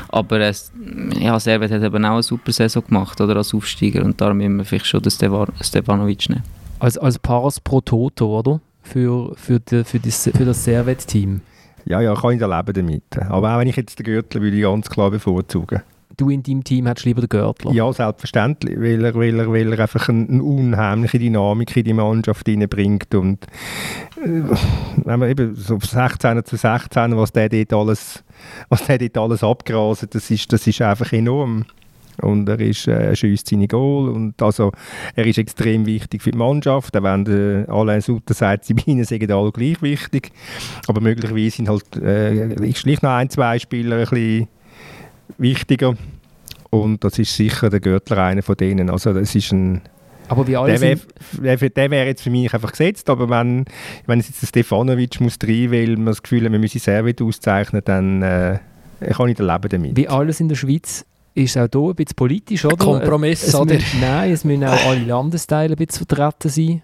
aber es, ja, Servet hat eben auch eine super Saison gemacht, oder, als Aufsteiger und darum müssen wir vielleicht schon den Stefanovic nehmen. Als, als Pass pro Toto, oder? Für, für, die, für, die, für das Servet-Team. Ja, ja, kann ich da leben damit. Aber auch wenn ich jetzt den Gürtel würde ich ganz klar bevorzugen du in deinem Team hättest lieber den Gürtler? Ja, selbstverständlich, weil er, weil er, weil er einfach eine, eine unheimliche Dynamik in die Mannschaft hineinbringt und äh, wenn man eben so 16 zu 16, was der dort alles, was der dort alles abgraset, das ist, das ist einfach enorm. Und er ist, äh, schießt seine Goal und also er ist extrem wichtig für die Mannschaft, auch wenn der Alain Sutter sagt, sie ihnen sind alle gleich wichtig, aber möglicherweise sind halt äh, schlicht noch ein, zwei Spieler ein bisschen wichtiger. Und das ist sicher der Görtler einer von denen. Also das ist ein aber wie alle der wäre wär, jetzt für mich einfach gesetzt, aber wenn, wenn es jetzt Stefanovic muss rein will, man das Gefühl hat, man müsse Servit auszeichnen, dann äh, kann ich da leben damit. Wie alles in der Schweiz ist auch hier ein bisschen politisch, oder? Kompromiss, es, oder? Müssen, nein, es müssen auch alle Landesteile ein bisschen vertreten sein.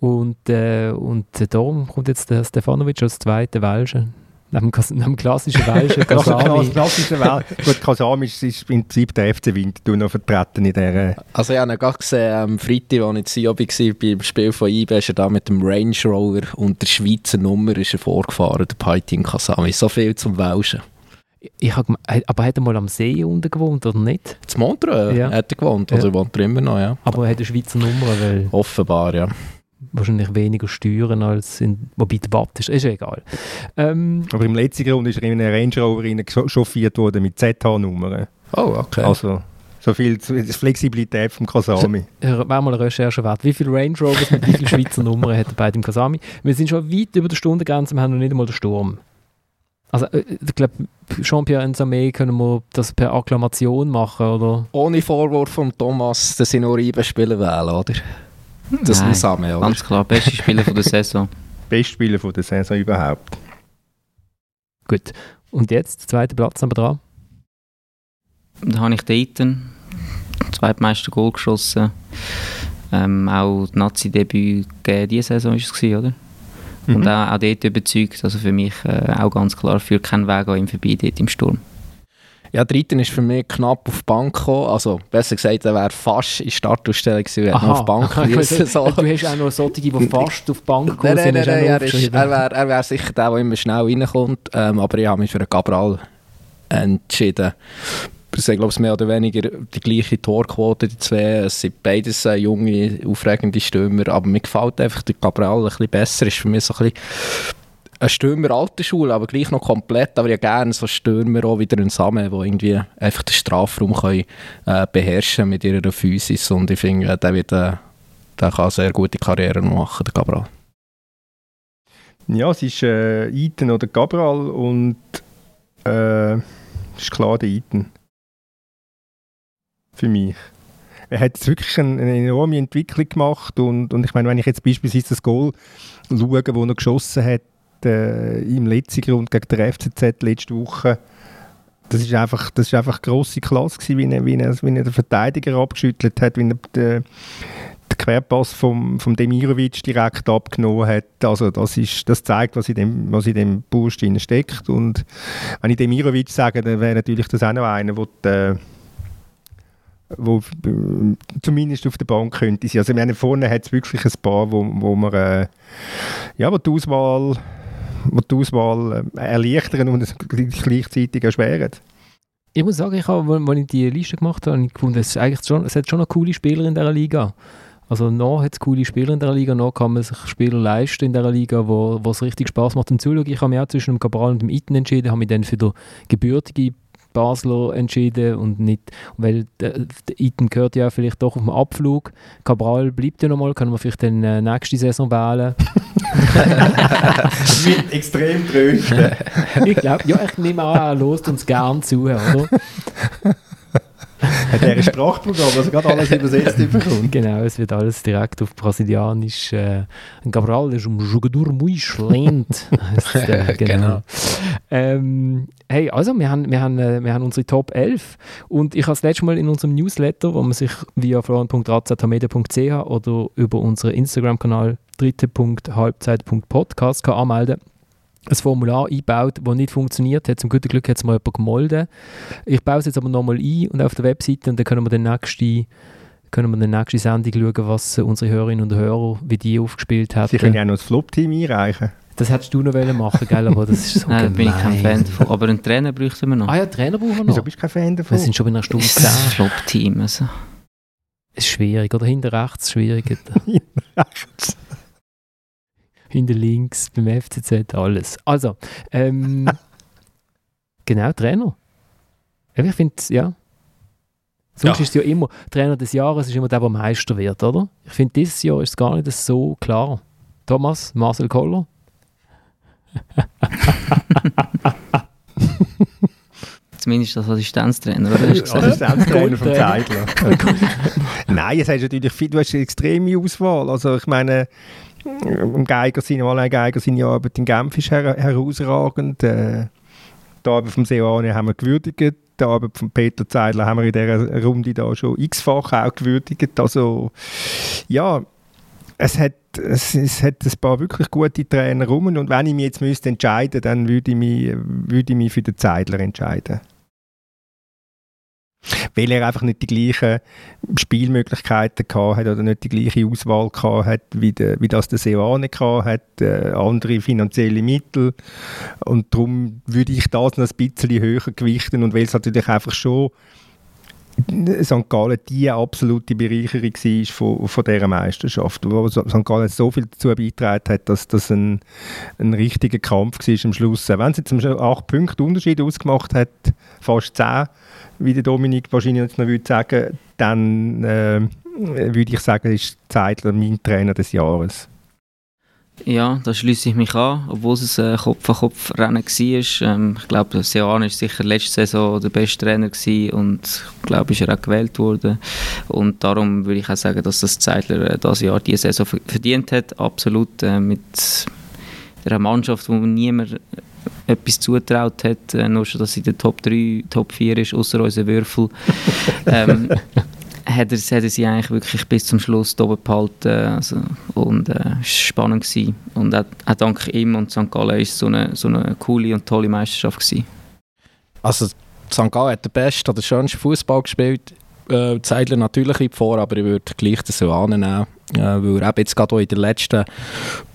Und, äh, und darum kommt jetzt der Stefanovic als zweiter Welscher. Neben, dem klassischen Welschen Kasami. klassischen Wel Gut, Kasami ist, ist im Prinzip der FC Winterthur noch vertreten in dieser... Also ich habe ihn gerade gesehen, am Freitag, als ich in Sion war, beim Spiel von IB, ist er da mit dem Range Rover und der Schweizer Nummer ist er vorgefahren, der Paitin Kasami. So viel zum Welschen. Ich hab, aber hat er mal am See unten gewohnt, oder nicht? Zu Montreux ja. hat er gewohnt, also ja. wohnt er immer noch, ja. Aber er hat eine Schweizer Nummer, weil... Offenbar, ja wahrscheinlich weniger steuern als in, wobei der Watt ist, ist egal. Ähm, Aber im letzten Grund ist er in eine Range Rover chauffiert worden mit ZH-Nummern. Oh, okay. Also so viel Flexibilität vom Kasami. Wäre mal eine Recherche wert. Wie viele Range Rovers mit wie vielen Schweizer Nummern hat er bei dem Kasami? Wir sind schon weit über der Stundengrenze, wir haben noch nicht einmal den Sturm. Also, äh, ich glaube, Jean-Pierre Nsame können wir das per Akklamation machen, oder? Ohne Vorwurf von Thomas, dass sie nur Spieler wählen, oder? Das Nein, Same, oder? Ganz klar, beste Spieler von der Saison. Beste Spieler von der Saison überhaupt. Gut. Und jetzt, zweiter Platz aber dran? Da habe ich den Ethan, zweitmeiste Goal geschossen. Ähm, auch das Nazi-Debüt diese Saison war es, oder? Mhm. Und auch, auch dort überzeugt. Also für mich äh, auch ganz klar, führt kein Weg an ihm vorbei dort im Sturm. Ja, Dritten ist für mich knapp auf die Bank gekommen. Also, besser gesagt, er wäre fast in Startausstellung gewesen, Aha, auf die Bank müssen, so. Du hast auch noch solche, die fast auf die Bank kommen nein, nein, nein, er, er wäre er wär sicher der, der immer schnell reinkommt. Ähm, aber ich habe mich für einen Cabral entschieden. Es sind, glaube ich, mehr oder weniger die gleiche Torquote, die zwei. Es sind beides junge, aufregende Stürmer. Aber mir gefällt einfach der Cabral ein bisschen besser. Ist für mich so ein bisschen ein Stürmer alter Schule, aber gleich noch komplett. Aber ja gerne so Stürmer auch wieder ein Samen, die irgendwie einfach den Strafraum können, äh, beherrschen mit ihrer Physis. Und ich finde, der, wird, äh, der kann eine sehr gute Karriere machen, der Cabral. Ja, es ist äh, Iten oder Cabral und äh, ist klar der Iten. Für mich. Er hat wirklich eine, eine enorme Entwicklung gemacht und, und ich meine, wenn ich jetzt beispielsweise das Goal schaue, das er geschossen hat, äh, im letzten Grund gegen den FCZ letzte Woche, das ist einfach, das ist einfach grosse Klasse gewesen, wie er, wie er, wie er den Verteidiger abgeschüttelt hat, wie er den, den Querpass vom, vom Demirovic direkt abgenommen hat. Also das, ist, das zeigt, was in dem, was in dem Bursch steckt. Und wenn ich Demirovic sage, dann wäre natürlich das auch noch einer, der wo äh, zumindest auf der Bank könnte sein. Also meine, vorne hat es wirklich ein paar, wo, wo man äh, ja, wo die Auswahl die, die Auswahl äh, erleichtern und gleichzeitig erschweren. Ich muss sagen, ich habe, als ich die Liste gemacht habe, ich gefunden, es, eigentlich schon, es hat schon noch coole Spieler in dieser Liga. Also noch hat es coole Spieler in der Liga, noch kann man sich Spieler leisten in dieser Liga, wo, wo es richtig Spaß macht zum Zuschauen. Ich habe mich auch zwischen dem Cabral und dem Iten entschieden, habe mich dann für den gebürtigen Basler entschieden und nicht, weil der, der Iten gehört ja vielleicht doch auf dem Abflug. Cabral bleibt ja nochmal, können wir vielleicht dann äh, nächste Saison wählen. wird extrem trösten. ich glaube, ja, ich nehme an, er lost uns gern zu, oder? Hat er ein Sprachprogramm, also gerade alles übersetzt bekommt? Genau, es wird alles direkt auf Brasilianisch. Äh, Cabral ist um Jogador muy äh, genau. genau. Ähm, hey, also wir haben, wir, haben, äh, wir haben unsere Top 11 und ich habe das letzte Mal in unserem Newsletter, wo man sich via florian.razatamedia.ch oder über unseren Instagram-Kanal dritte.halbzeit.podcast anmelden ein Formular eingebaut, das nicht funktioniert hat. Zum guten Glück hat es mal jemand gemolden. Ich baue es jetzt aber nochmal ein und auf der Webseite und dann können wir den nächsten können wir in der nächsten Sendung schauen, was unsere Hörerinnen und Hörer, wie die aufgespielt haben. Sie können ja auch noch das Flop-Team einreichen. Das hättest du noch machen gell? aber das ist so Nein, bin ich kein Fan davon. Aber einen Trainer bräuchten wir noch. Ah ja, Trainer brauchen wir noch. Wieso bist du kein Fan davon? Wir sind schon bei einer Stunde Das ist ein Flop-Team. Also. Es ist schwierig, oder? Hinter rechts schwierig. Hinter links, beim FCZ, alles. Also, ähm, genau, Trainer. Ich finde, ja. Sonst Ja. ist es ja immer, Trainer des Jahres ist immer der, der Meister wird, oder? Ich finde, dieses Jahr ist es gar nicht so klar. Thomas, Marcel Koller? Zumindest als Assistenztrainer, oder? Assistenztrainer vom Goldtrainer. Zeidler. Nein, jetzt hast du natürlich viel, du hast eine extreme Auswahl. Also ich meine, im Geiger seine, Alain Geiger seine Arbeit in Genf ist her herausragend. Äh, die Arbeit vom Seoane haben wir gewürdigt. Die Arbeit von Peter Zeidler haben wir in dieser Runde da schon x-fach auch gewürdigt. Also ja, es hat, es, es hat ein paar wirklich gute Trainer rum und wenn ich mich jetzt müsste entscheiden, dann würde ich mich, würde ich mich für den Zeidler entscheiden. Weil er einfach nicht die gleichen Spielmöglichkeiten gehabt hat oder nicht die gleiche Auswahl gehabt hat, wie, der, wie das der Seoane gehabt hat, äh, andere finanzielle Mittel. Und darum würde ich das noch ein bisschen höher gewichten. Und weil es natürlich einfach schon St. Gallen die absolute Bereicherung war von, von dieser Meisterschaft, wo St. Gallen so viel dazu beigetragen hat, dass das ein, ein richtiger Kampf war am Schluss. Wenn es jetzt acht Punkte Unterschied ausgemacht hat, fast zehn, wie der Dominik wahrscheinlich jetzt noch würde sagen, dann äh, würde ich sagen, ist Zeitler mein Trainer des Jahres. Ja, da schließe ich mich an, obwohl es ein Kopf-an-Kopf-Rennen war. Ähm, ich glaube, Seoane war sicher letzte Saison der beste Trainer gewesen und ich glaube, ist er auch gewählt worden. Und darum würde ich auch sagen, dass das Zeitler äh, dieses Jahr diese Saison ver- verdient hat. Absolut äh, mit einer Mannschaft, wo niemand etwas zutraut hat, äh, nur schon, dass sie in der Top 3, Top 4 ist, außer unseren Würfel. ähm, hat er, hat er sie eigentlich wirklich bis zum Schluss oben behalten. Also, und äh, spannend. Gewesen. Und auch, auch dank ihm und St. Gallen war so eine, so eine coole und tolle Meisterschaft. Gewesen. Also St. Gallen hat den besten oder schönsten Fußball gespielt. Äh, Zeidler natürlich liegt vor, aber ich würde gleich das so annehmen, äh, weil er jetzt gerade in den letzten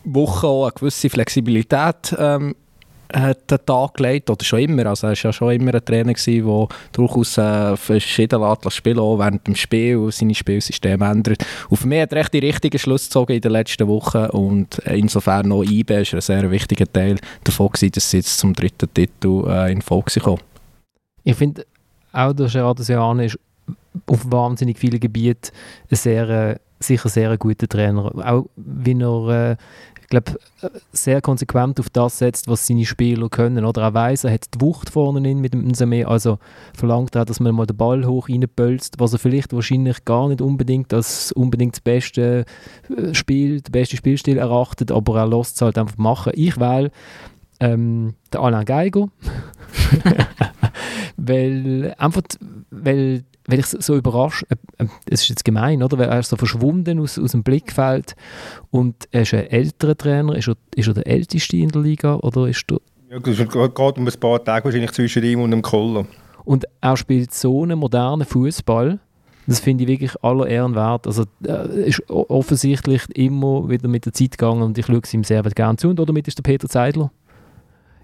Wochen auch eine gewisse Flexibilität ähm, hat den Tag gelegt, oder schon immer, also er war ja schon immer ein Trainer der durchaus äh, verschieden lässt spielen, auch während dem Spiel seine Spielsysteme ändert. Und für mich hat er echt die richtigen Schluss gezogen in den letzten Wochen und insofern noch IB ist ein sehr wichtiger Teil davon gewesen, dass sie jetzt zum dritten Titel äh, in Folge sind gekommen. Ich finde auch, der Gerard Seoane ist auf wahnsinnig vielen Gebieten ein sehr, äh, sicher sehr guter Trainer. Auch wenn er, äh, glaube, sehr konsequent auf das setzt, was seine Spieler können. Oder er weiss, er hat die Wucht vorne in mit dem Nsame, also verlangt er, dass man mal den Ball hoch reinpölzt, was er vielleicht wahrscheinlich gar nicht unbedingt als unbedingt das beste äh, Spiel, der beste Spielstil erachtet, aber er lässt es halt einfach machen. Ich wähle ähm, der Alain Geiger. weil einfach, weil, weil ich so überrascht, äh, äh, es ist jetzt gemein, oder? Weil er ist so verschwunden aus, aus dem Blickfeld und er ist ein älterer Trainer, ist er, ist er der älteste in der Liga oder ist der, Ja, gerade gerade um ein paar Tage wahrscheinlich zwischen ihm und dem Koller. und er spielt so einen modernen Fußball. Das finde ich wirklich aller Ehren wert. Also äh, ist offensichtlich immer wieder mit der Zeit gegangen und ich schaue es ihm sehr gerne zu. Und oder mit ist der Peter Zeidler.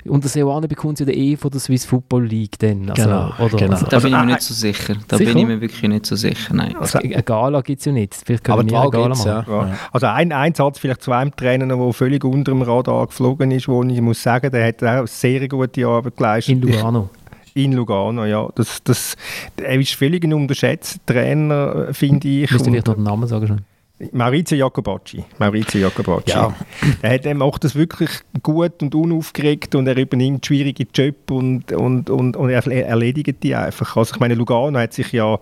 Und der Seoane bekommt ja den E von der Swiss Football League dann. Also, Genau, oder, genau. Also, Da bin ich mir Also, nicht so sicher. Da Sicher? bin ich mir wirklich nicht so sicher. Nein. Also, eine Gala gibt es ja nicht. Vielleicht können Aber wir die eine Wahl Gala gibt's, machen. ja. Ja. Also ein, ein Satz vielleicht zu einem Trainer, der völlig unter dem Radar geflogen ist, wo ich muss sagen, der hat auch sehr gute Arbeit geleistet. In Lugano. In Lugano, ja. Das, das, er ist völlig ein unterschätzter Trainer, äh, finde ich. Ich müsste vielleicht noch den Namen sagen schon. Maurizio Jacobacci. Maurizio Jacobacci. Ja. Er, hat, er macht das wirklich gut und unaufgeregt und er übernimmt schwierige Job und, und, und, und er erledigt die einfach. Also ich meine, Lugano hat sich ja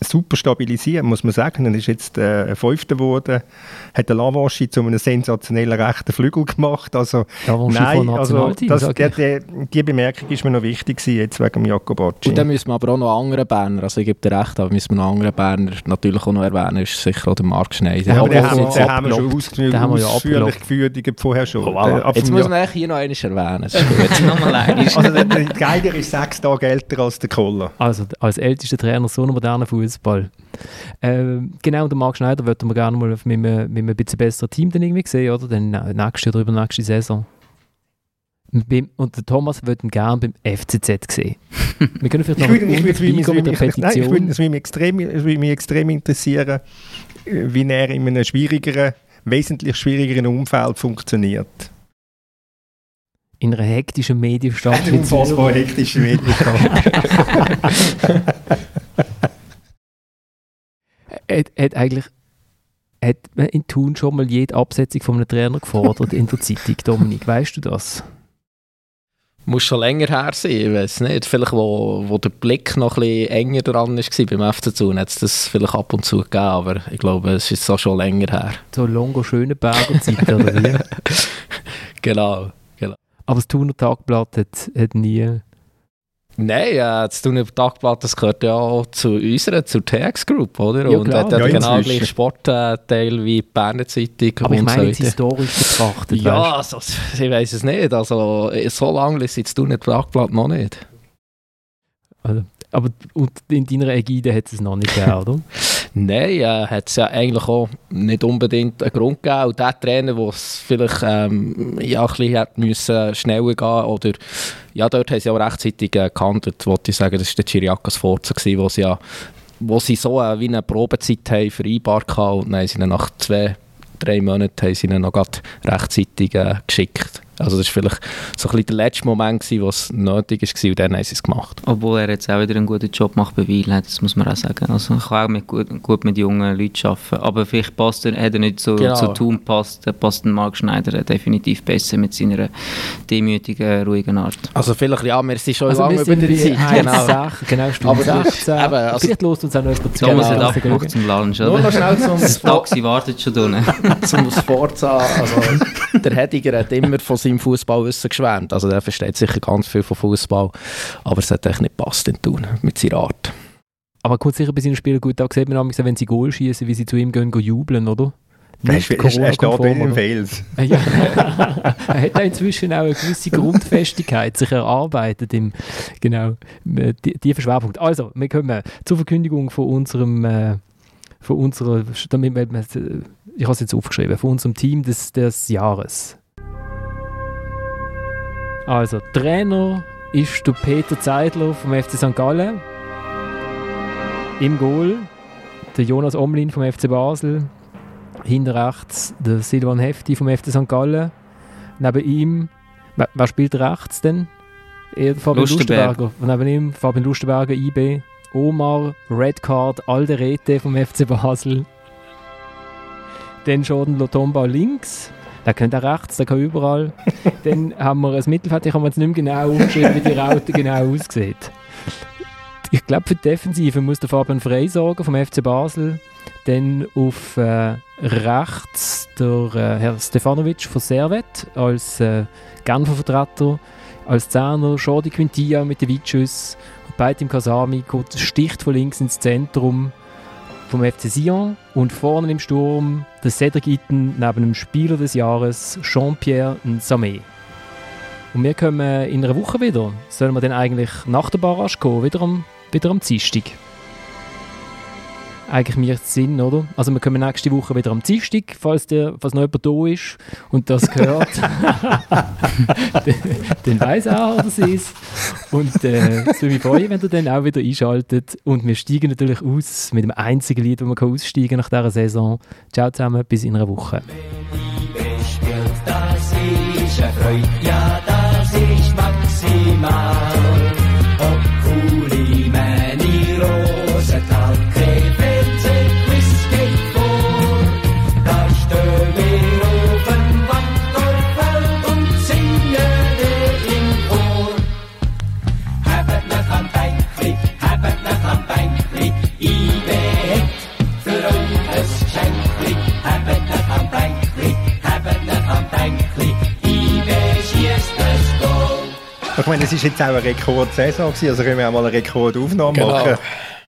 super stabilisiert, muss man sagen. Er ist jetzt äh, Fünfter geworden, hat den Lavaschi zu einem sensationellen rechten Flügel gemacht. Also, nein, also das, der, der, die Bemerkung ist mir noch wichtig gewesen, jetzt wegen Jakobacci. Und dann müssen wir aber auch noch andere Berner, also ich gebe dir recht, aber müssen wir noch andere Berner natürlich auch noch erwähnen, ist sicher auch der Marc Schneider. Ja, aber den haben, wir, haben wir schon ausgeführt, haben wir ja ausführlich geführt, vorher schon. Oh, voilà. Jetzt muss man hier noch einmal erwähnen. Das ist. Nochmal also der, der Geiger ist sechs Tage älter als der Koller. Also als ältester Trainer so modernen Fußball. Äh, genau, der Marc Schneider würden wir gerne mal mit einem, mit einem bisschen besseren Team dann irgendwie sehen, oder? Dann nächste oder übernächste Saison. Und der Thomas würde ihn gerne beim FCZ sehen. Wir können vielleicht noch ich würde, ich würde, mit der Petition. Nein, ich würde, es würde mich extrem, würde mich extrem interessieren, wie er in einem schwierigeren, wesentlich schwierigeren Umfeld funktioniert. In einer hektischen Medienstadt. Eine unfassbar hektische Medienstadt. hat, hat eigentlich hat man in Thun schon mal jede Absetzung von einem Trainer gefordert in der Zeitung, Dominik, weißt du das? Muss schon länger her sein, ich weiß nicht. Vielleicht, wo, wo der Blick noch ein bisschen enger dran war beim FC Thun, hat es das vielleicht ab und zu gegeben, aber ich glaube, es ist so schon länger her. So Longo Schöneberger Zeit, oder wie? genau, genau. Aber das Thuner Tagblatt hat, hat nie Nein, äh, das tun Tagblatt, das gehört ja auch zu unserer, zur TX Group, oder? Ja, und hat ja, genau gleich Sportteil wie die Berner Zeitung. Aber ich meine jetzt historisch betrachtet, Ja, also, ich weiß es nicht. Also, so lange ist das Tagblatt noch nicht. Also, aber in deiner Ägide hat es noch nicht gegeben, oder? Nein, äh, hat es ja eigentlich auch nicht unbedingt einen Grund gegeben. Und der Trainer, der es vielleicht ähm, ja, ein bisschen hat müssen schneller gehen oder ja, dort haben sie auch rechtzeitig äh, gehandelt, wollte ich sagen. Das war der Chiriakos Forza, wo sie ja wo sie so äh, wie eine Probezeit haben vereinbart haben und dann haben sie nach zwei, drei Monaten haben sie ihn noch rechtzeitig äh, geschickt. Also das war vielleicht so ein bisschen der letzte Moment, wo es nötig war und dann haben sie es gemacht. Obwohl er jetzt auch wieder einen guten Job macht bei Weil, das muss man auch sagen. Also er kann auch mit gut, gut mit jungen Leuten arbeiten, aber vielleicht passt er, hat er nicht so genau. zu tun passt, passt Marc Schneider definitiv besser mit seiner demütigen, ruhigen Art. Also vielleicht, ja, wir sind schon also lange über die Zeit. Genau, Sache, genau Stunde 16. Eben, also vielleicht lässt uns auch noch jemand zu. Thomas hat abgemacht zum Lunch, oder? Nur noch schnell zum das Taxi wartet schon drinnen. zum Sforza, also der Hediger hat immer von seinem Fußballwissen geschwärmt. Also der versteht sicher ganz viel von Fußball, aber es hat echt nicht passt in Tun mit seiner Art. Aber kommt sicher bei seinen Spielen gut da sieht man nämlich, wenn sie Goal schießen, wie sie zu ihm gehen, gehen jubeln, oder? Er steht in Wales. Ja. er hat inzwischen auch eine gewisse Grundfestigkeit sich erarbeitet im genau die, die Schwerpunkt. Also, wir kommen zur Verkündigung von unserem äh, von unserer, damit wir, ich habe es jetzt aufgeschrieben, von unserem Team des, des Jahres. Also, Trainer ist der Peter Zeidler vom FC St. Gallen. Im Goal der Jonas Omlin vom FC Basel. Hinter rechts der Silvan Hefti vom FC St. Gallen. Neben ihm, wer, wer spielt rechts denn? Fabian Lustenberger. Neben ihm Fabian Lustenberger, IB. Omar, Redcard, Alderete vom FC Basel. Dann Jordan Lotomba links. Der könnte auch rechts, der kann überall. Dann haben wir ein Mittelfeld, ich habe jetzt nicht mehr genau umgeschrieben, wie die Raute genau aussieht. Ich glaube, für die Defensive muss der Fabian Frey sorgen vom FC Basel. Dann auf äh, rechts der äh, Herr Stefanovic von Servet als äh, Genfer Vertreter. Als Zehner Jordi Quintilla mit den Weitschüssen. Und beide im Kasami sticht von links ins Zentrum vom FC Sion und vorne im Sturm der Cedric Itten neben dem Spieler des Jahres Jean-Pierre Samé. Und wir kommen in einer Woche wieder. Sollen wir dann eigentlich nach der Barrage gehen, wieder am, wieder am Dienstag? Eigentlich mir Sinn, oder? Also wir kommen nächste Woche wieder am Dienstag, falls, der, falls noch jemand da ist und das gehört, dann, weiss er, was es ist. Und äh, es würde mich freuen, wenn ihr dann auch wieder einschaltet. Und wir steigen natürlich aus mit dem einzigen Lied, das man aussteigen kann nach dieser Saison. Ciao zusammen, bis in einer Woche. Das ist eine Freude, ja, das ist maximal. Meine, es ist jetzt auch eine Rekordsaison gewesen, also können wir auch mal eine Rekordaufnahme Genau. machen.